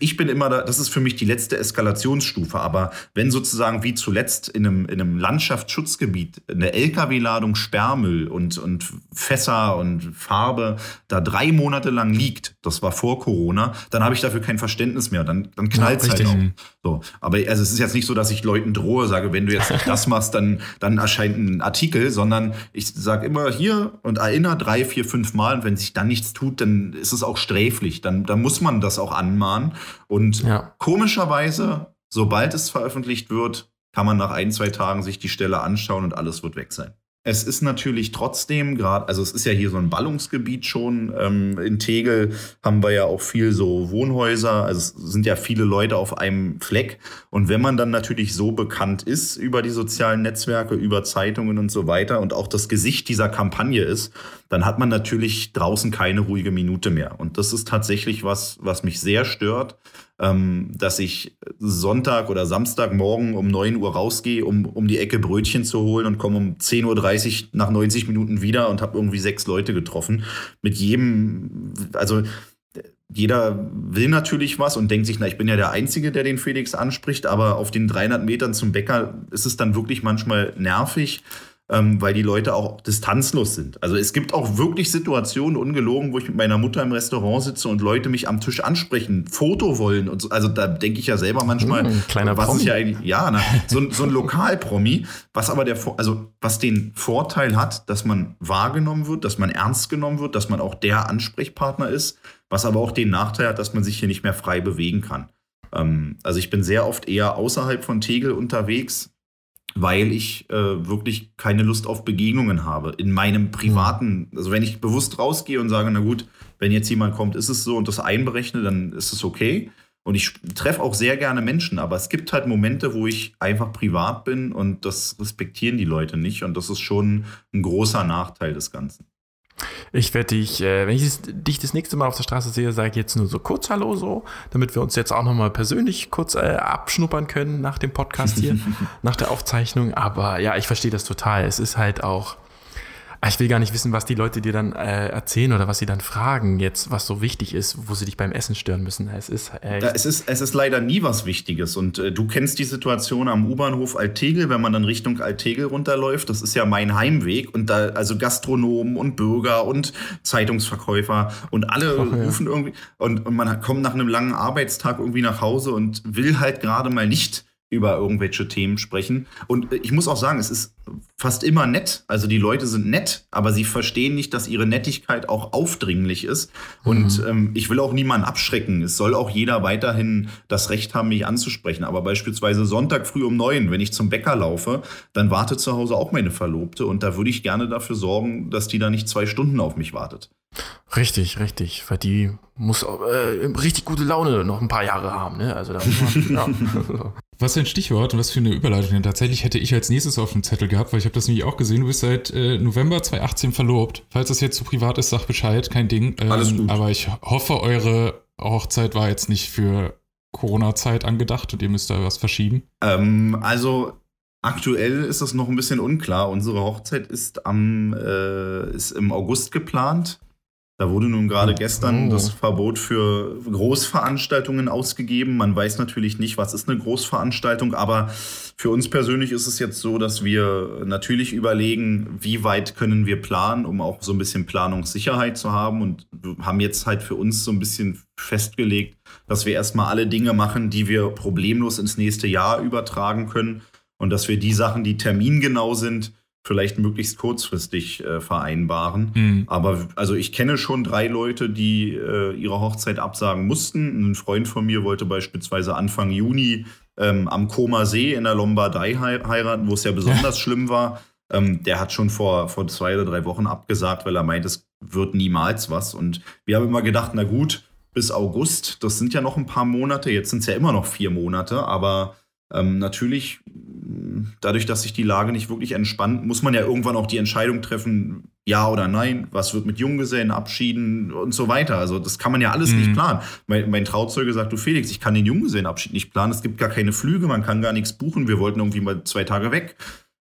Speaker 4: ich bin immer da, das ist für mich die letzte Eskalationsstufe, aber wenn sozusagen wie zuletzt in einem, in einem Landschaftsschutzgebiet eine Lkw-Ladung Sperrmüll und, und Fässer und Farbe da drei Monate lang liegt, das war vor Corona, dann habe ich dafür kein Verständnis mehr. Dann, dann knallt es ja, halt auch. So. Aber also es ist jetzt nicht so, dass ich Leuten drohe, sage, wenn du jetzt nicht das machst, dann, dann erscheint ein Artikel, sondern ich sage immer hier und erinnere drei, vier, fünf Mal und wenn sich dann nichts tut, dann ist es auch sträflich. Dann, dann muss man das auch anmachen anmahnen. Und ja. komischerweise sobald es veröffentlicht wird, kann man nach ein, zwei Tagen sich die Stelle anschauen und alles wird weg sein. Es ist natürlich trotzdem gerade, also es ist ja hier so ein Ballungsgebiet schon. Ähm, in Tegel haben wir ja auch viel so Wohnhäuser. Also es sind ja viele Leute auf einem Fleck. Und wenn man dann natürlich so bekannt ist über die sozialen Netzwerke, über Zeitungen und so weiter und auch das Gesicht dieser Kampagne ist, dann hat man natürlich draußen keine ruhige Minute mehr. Und das ist tatsächlich was, was mich sehr stört ähm, dass ich Sonntag oder Samstagmorgen um 9 Uhr rausgehe, um, um die Ecke Brötchen zu holen und komme um 10.30 Uhr nach 90 Minuten wieder und habe irgendwie sechs Leute getroffen. Mit jedem, also jeder will natürlich was und denkt sich, na, ich bin ja der Einzige, der den Felix anspricht, aber auf den 300 Metern zum Bäcker ist es dann wirklich manchmal nervig ähm, weil die Leute auch distanzlos sind. Also es gibt auch wirklich Situationen, ungelogen, wo ich mit meiner Mutter im Restaurant sitze und Leute mich am Tisch ansprechen, Foto wollen und so. Also da denke ich ja selber manchmal,
Speaker 1: Hm, kleiner
Speaker 4: was
Speaker 1: Promi.
Speaker 4: ist ja eigentlich, ja, na, so, so ein Lokalpromi, was aber der, also was den Vorteil hat, dass man wahrgenommen wird, dass man ernst genommen wird, dass man auch der Ansprechpartner ist, was aber auch den Nachteil hat, dass man sich hier nicht mehr frei bewegen kann. Ähm, also ich bin sehr oft eher außerhalb von Tegel unterwegs, weil ich äh, wirklich keine Lust auf Begegnungen habe. In meinem privaten, also wenn ich bewusst rausgehe und sage, na gut, wenn jetzt jemand kommt, ist es so und das einberechne, dann ist es okay. Und ich treffe auch sehr gerne Menschen, aber es gibt halt Momente, wo ich einfach privat bin und das respektieren die Leute nicht. Und das ist schon ein großer Nachteil des Ganzen.
Speaker 1: Ich werde dich, äh, wenn ich dich das nächste Mal auf der Straße sehe, sage ich jetzt nur so kurz Hallo so, damit wir uns jetzt auch nochmal persönlich kurz äh, abschnuppern können nach dem Podcast hier, nach der Aufzeichnung. Aber ja, ich verstehe das total. Es ist halt auch, ich will gar nicht wissen, was die Leute dir dann äh, erzählen oder was sie dann fragen jetzt, was so wichtig ist, wo sie dich beim Essen stören müssen. Es ist, äh,
Speaker 4: es, ist, es ist leider nie was Wichtiges. Und äh, du kennst die Situation am U-Bahnhof Altegel, wenn man dann Richtung Altegel runterläuft. Das ist ja mein Heimweg. Und da, also Gastronomen und Bürger und Zeitungsverkäufer und alle
Speaker 1: Ach, ja.
Speaker 4: rufen irgendwie. Und, und man kommt nach einem langen Arbeitstag irgendwie nach Hause und will halt gerade mal nicht über irgendwelche Themen sprechen. Und äh, ich muss auch sagen, es ist fast immer nett. Also die Leute sind nett, aber sie verstehen nicht, dass ihre Nettigkeit auch aufdringlich ist. Und ähm, ich will auch niemanden abschrecken. Es soll auch jeder weiterhin das Recht haben, mich anzusprechen. Aber beispielsweise Sonntag früh um neun, wenn ich zum Bäcker laufe, dann wartet zu Hause auch meine Verlobte. Und da würde ich gerne dafür sorgen, dass die da nicht zwei Stunden auf mich wartet.
Speaker 1: Richtig, richtig, weil die muss äh, richtig gute Laune noch ein paar Jahre haben. Ne? Also da muss man, ja.
Speaker 2: Was für ein Stichwort und was für eine Überleitung. Denn tatsächlich hätte ich als nächstes auf dem Zettel gehabt, weil ich habe das nämlich auch gesehen. Du bist seit äh, November 2018 verlobt. Falls das jetzt zu privat ist, sag Bescheid, kein Ding. Ähm,
Speaker 4: Alles gut.
Speaker 2: Aber ich hoffe, eure Hochzeit war jetzt nicht für Corona-Zeit angedacht und ihr müsst da was verschieben.
Speaker 4: Ähm, also aktuell ist das noch ein bisschen unklar. Unsere Hochzeit ist am äh, ist im August geplant. Da wurde nun gerade gestern
Speaker 1: Oh.
Speaker 4: das Verbot für Großveranstaltungen ausgegeben. Man weiß natürlich nicht, was ist eine Großveranstaltung, aber für uns persönlich ist es jetzt so, dass wir natürlich überlegen, wie weit können wir planen, um auch so ein bisschen Planungssicherheit zu haben und haben jetzt halt für uns so ein bisschen festgelegt, dass wir erstmal alle Dinge machen, die wir problemlos ins nächste Jahr übertragen können und dass wir die Sachen, die termingenau sind, vielleicht möglichst kurzfristig äh, vereinbaren.
Speaker 2: Hm.
Speaker 4: Aber also ich kenne schon drei Leute, die äh, ihre Hochzeit absagen mussten. Ein Freund von mir wollte beispielsweise Anfang Juni ähm, am Koma See in der Lombardei hei heiraten, wo es ja besonders schlimm war. Ähm, der hat schon vor, vor zwei oder drei Wochen abgesagt, weil er meint, es wird niemals was. Und wir haben immer gedacht, na gut, bis August, das sind ja noch ein paar Monate. Jetzt sind es ja immer noch vier Monate, aber ähm, natürlich, dadurch, dass sich die Lage nicht wirklich entspannt, muss man ja irgendwann auch die Entscheidung treffen, ja oder nein, was wird mit Junggesellenabschieden und so weiter. Also das kann man ja alles
Speaker 2: Mhm.
Speaker 4: nicht planen. Mein, mein Trauzeuge sagt, du Felix, ich kann den Junggesellenabschied nicht planen, es gibt gar keine Flüge, man kann gar nichts buchen, wir wollten irgendwie mal zwei Tage weg.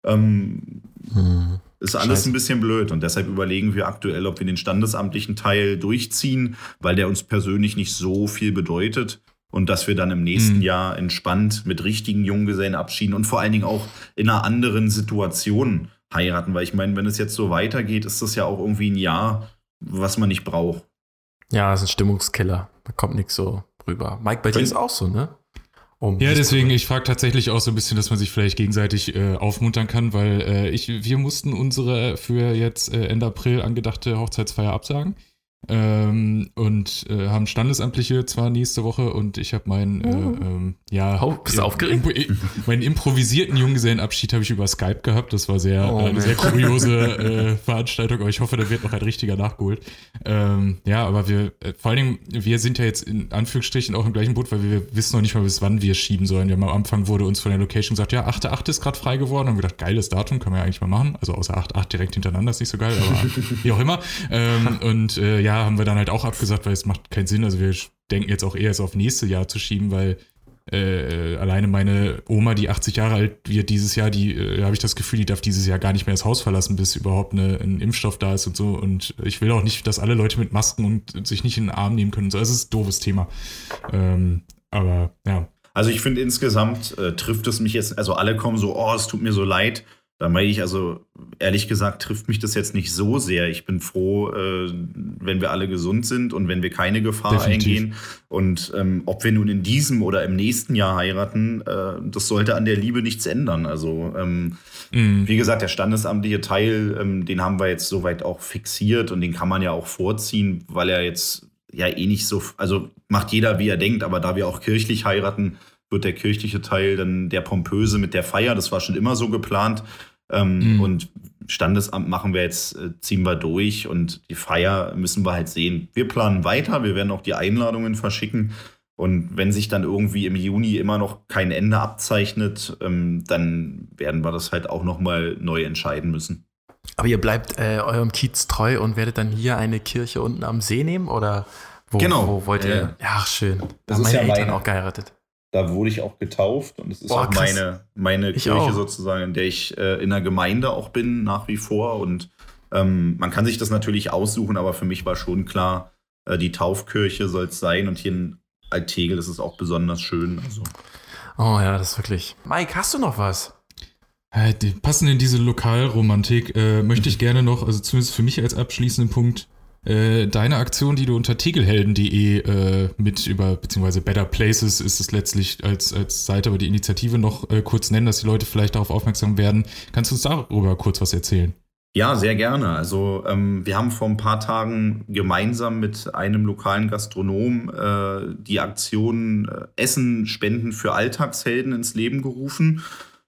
Speaker 4: Ähm,
Speaker 1: Hm.
Speaker 4: ist alles
Speaker 1: Scheiße.
Speaker 4: ein bisschen blöd und deshalb überlegen wir aktuell, ob wir den standesamtlichen Teil durchziehen, weil der uns persönlich nicht so viel bedeutet und dass wir dann im nächsten
Speaker 2: Mhm.
Speaker 4: Jahr entspannt mit richtigen Junggesellen abschieden und vor allen Dingen auch in einer anderen Situation heiraten, weil ich meine, wenn es jetzt so weitergeht, ist das ja auch irgendwie ein Jahr, was man nicht braucht.
Speaker 1: Ja, das ist ein Stimmungskiller. Da kommt nichts so rüber. Mike, bei dir ist auch so, ne? Um
Speaker 2: Ja, deswegen, ich frage tatsächlich auch so ein bisschen, dass man sich vielleicht gegenseitig äh, aufmuntern kann, weil äh, ich, wir mussten unsere für jetzt äh, Ende April angedachte Hochzeitsfeier absagen, ähm, und äh, haben Standesamtliche zwar nächste Woche und ich habe meinen, äh, ähm, ja,
Speaker 1: Oh, bist du aufgeregt?
Speaker 2: Impo meinen improvisierten Junggesellenabschied habe ich über Skype gehabt. Das war sehr,
Speaker 1: Oh,
Speaker 2: äh, eine sehr kuriose äh, Veranstaltung, aber ich hoffe, da wird noch ein richtiger nachgeholt. Ähm, ja, aber wir, äh, vor allen Dingen, wir sind ja jetzt in Anführungsstrichen auch im gleichen Boot, weil wir wissen noch nicht mal, bis wann wir schieben sollen. Wir haben am Anfang wurde uns von der Location gesagt, ja, 8.8. ist gerade frei geworden. Haben wir gedacht, geiles Datum, können wir ja eigentlich mal machen. Also außer 8.8 direkt hintereinander ist nicht so geil, aber wie auch immer. Ähm, und äh, ja, haben wir dann halt auch abgesagt, weil es macht keinen Sinn. Also wir denken jetzt auch eher es auf nächste Jahr zu schieben, weil äh, alleine meine Oma, die 80 Jahre alt wird dieses Jahr, die äh, habe ich das Gefühl, die darf dieses Jahr gar nicht mehr das Haus verlassen, bis überhaupt eine, ein Impfstoff da ist und so. Und ich will auch nicht, dass alle Leute mit Masken und sich nicht in den Arm nehmen können. So, es ist ein doofes Thema. Ähm, aber ja,
Speaker 4: Also ich finde insgesamt äh, trifft es mich jetzt, also alle kommen so, oh, es tut mir so leid. Da meine ich, also ehrlich gesagt, trifft mich das jetzt nicht so sehr. Ich bin froh, äh, wenn wir alle gesund sind und wenn wir keine Gefahr
Speaker 2: Definitiv.
Speaker 4: eingehen. Und ähm, ob wir nun in diesem oder im nächsten Jahr heiraten, äh, das sollte an der Liebe nichts ändern. Also ähm,
Speaker 2: Mhm.
Speaker 4: wie gesagt, der standesamtliche Teil, ähm, den haben wir jetzt soweit auch fixiert und den kann man ja auch vorziehen, weil er jetzt ja eh nicht so, also macht jeder, wie er denkt, aber da wir auch kirchlich heiraten, wird der kirchliche Teil dann der pompöse mit der Feier. Das war schon immer so geplant. Ähm,
Speaker 2: Mhm.
Speaker 4: Und Standesamt machen wir jetzt, äh, ziehen wir durch und die Feier müssen wir halt sehen. Wir planen weiter, wir werden auch die Einladungen verschicken. Und wenn sich dann irgendwie im Juni immer noch kein Ende abzeichnet, ähm, dann werden wir das halt auch nochmal neu entscheiden müssen.
Speaker 1: Aber ihr bleibt äh, eurem Kiez treu und werdet dann hier eine Kirche unten am See nehmen? Oder wo,
Speaker 4: Genau.
Speaker 1: wo wollt ihr?
Speaker 4: Äh,
Speaker 1: Ja, ach, schön. Da
Speaker 4: das
Speaker 1: haben meine
Speaker 4: ja
Speaker 1: Eltern
Speaker 4: meine-
Speaker 1: auch geheiratet.
Speaker 4: Da wurde ich auch getauft und es ist
Speaker 1: Boah,
Speaker 4: auch
Speaker 1: krass.
Speaker 4: meine, meine
Speaker 1: Ich
Speaker 4: Kirche
Speaker 1: auch.
Speaker 4: sozusagen, in der ich äh, in der Gemeinde auch bin, nach wie vor. Und ähm, man kann sich das natürlich aussuchen, aber für mich war schon klar, äh, die Taufkirche soll es sein und hier in Altegel ist es auch besonders schön. Also.
Speaker 1: Oh ja, das ist wirklich. Mike, hast du noch was?
Speaker 2: Die- Passend in diese Lokalromantik äh, möchte ich gerne noch, also zumindest für mich als abschließenden Punkt, äh, deine Aktion, die du unter tegelhelden.de äh, mit über, beziehungsweise Better Places ist es letztlich als, als Seite, aber die Initiative noch äh, kurz nennen, dass die Leute vielleicht darauf aufmerksam werden. Kannst du uns darüber kurz was erzählen?
Speaker 4: Ja, sehr gerne. Also ähm, wir haben vor ein paar Tagen gemeinsam mit einem lokalen Gastronom äh, die Aktion äh, Essen spenden für Alltagshelden ins Leben gerufen.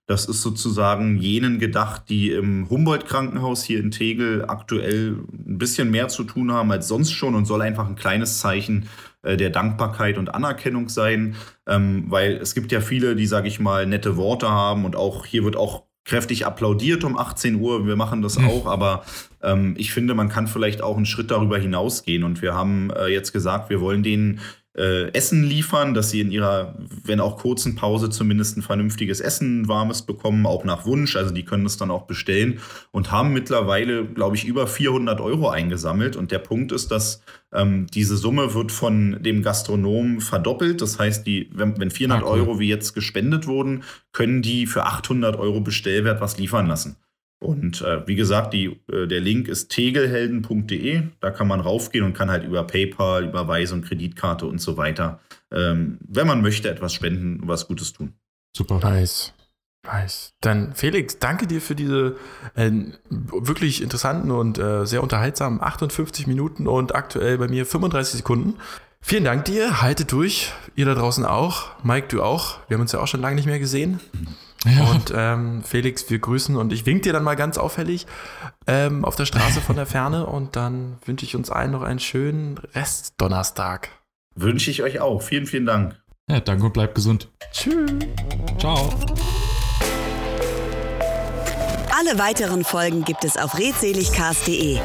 Speaker 4: Das ist sozusagen jenen gedacht, die im Humboldt-Krankenhaus hier in Tegel aktuell ein bisschen mehr zu tun haben als sonst schon und soll einfach ein kleines Zeichen äh, der Dankbarkeit und Anerkennung sein, ähm, weil es gibt ja viele, die, sage ich mal, nette Worte haben und auch hier wird auch kräftig applaudiert um 18 Uhr. Wir machen das
Speaker 2: Hm.
Speaker 4: auch, aber ähm, ich finde, man kann vielleicht auch einen Schritt darüber hinausgehen. Und wir haben äh, jetzt gesagt, wir wollen denen äh, Essen liefern, dass sie in ihrer, wenn auch kurzen Pause zumindest ein vernünftiges Essen, warmes bekommen, auch nach Wunsch. Also die können das dann auch bestellen und haben mittlerweile, glaube ich, über 400 Euro eingesammelt. Und der Punkt ist, dass ähm, diese Summe wird von dem Gastronom verdoppelt. Das heißt, die, wenn, wenn 400
Speaker 2: Ah, cool.
Speaker 4: Euro wie jetzt gespendet wurden, können die für 800 Euro Bestellwert was liefern lassen. Und äh, wie gesagt, die, äh, der Link ist tegelhelden.de. Da kann man raufgehen und kann halt über PayPal, Überweisung, Kreditkarte und so weiter, ähm, wenn man möchte, etwas spenden und was Gutes tun.
Speaker 2: Super.
Speaker 1: Nice. Nice. Dann Felix, danke dir für diese äh, wirklich interessanten und äh, sehr unterhaltsamen 58 Minuten und aktuell bei mir 35 Sekunden. Vielen Dank dir, haltet durch, ihr da draußen auch, Mike, du auch. Wir haben uns ja auch schon lange nicht mehr gesehen.
Speaker 2: Ja.
Speaker 1: Und ähm, Felix, wir grüßen und ich wink dir dann mal ganz auffällig ähm, auf der Straße von der Ferne und dann wünsche ich uns allen noch einen schönen Rest Donnerstag.
Speaker 4: Wünsche ich euch auch. Vielen, vielen Dank.
Speaker 2: ja, danke und bleibt gesund.
Speaker 1: Tschüss.
Speaker 2: Ciao.
Speaker 3: Alle weiteren Folgen gibt es auf redseligcast.de.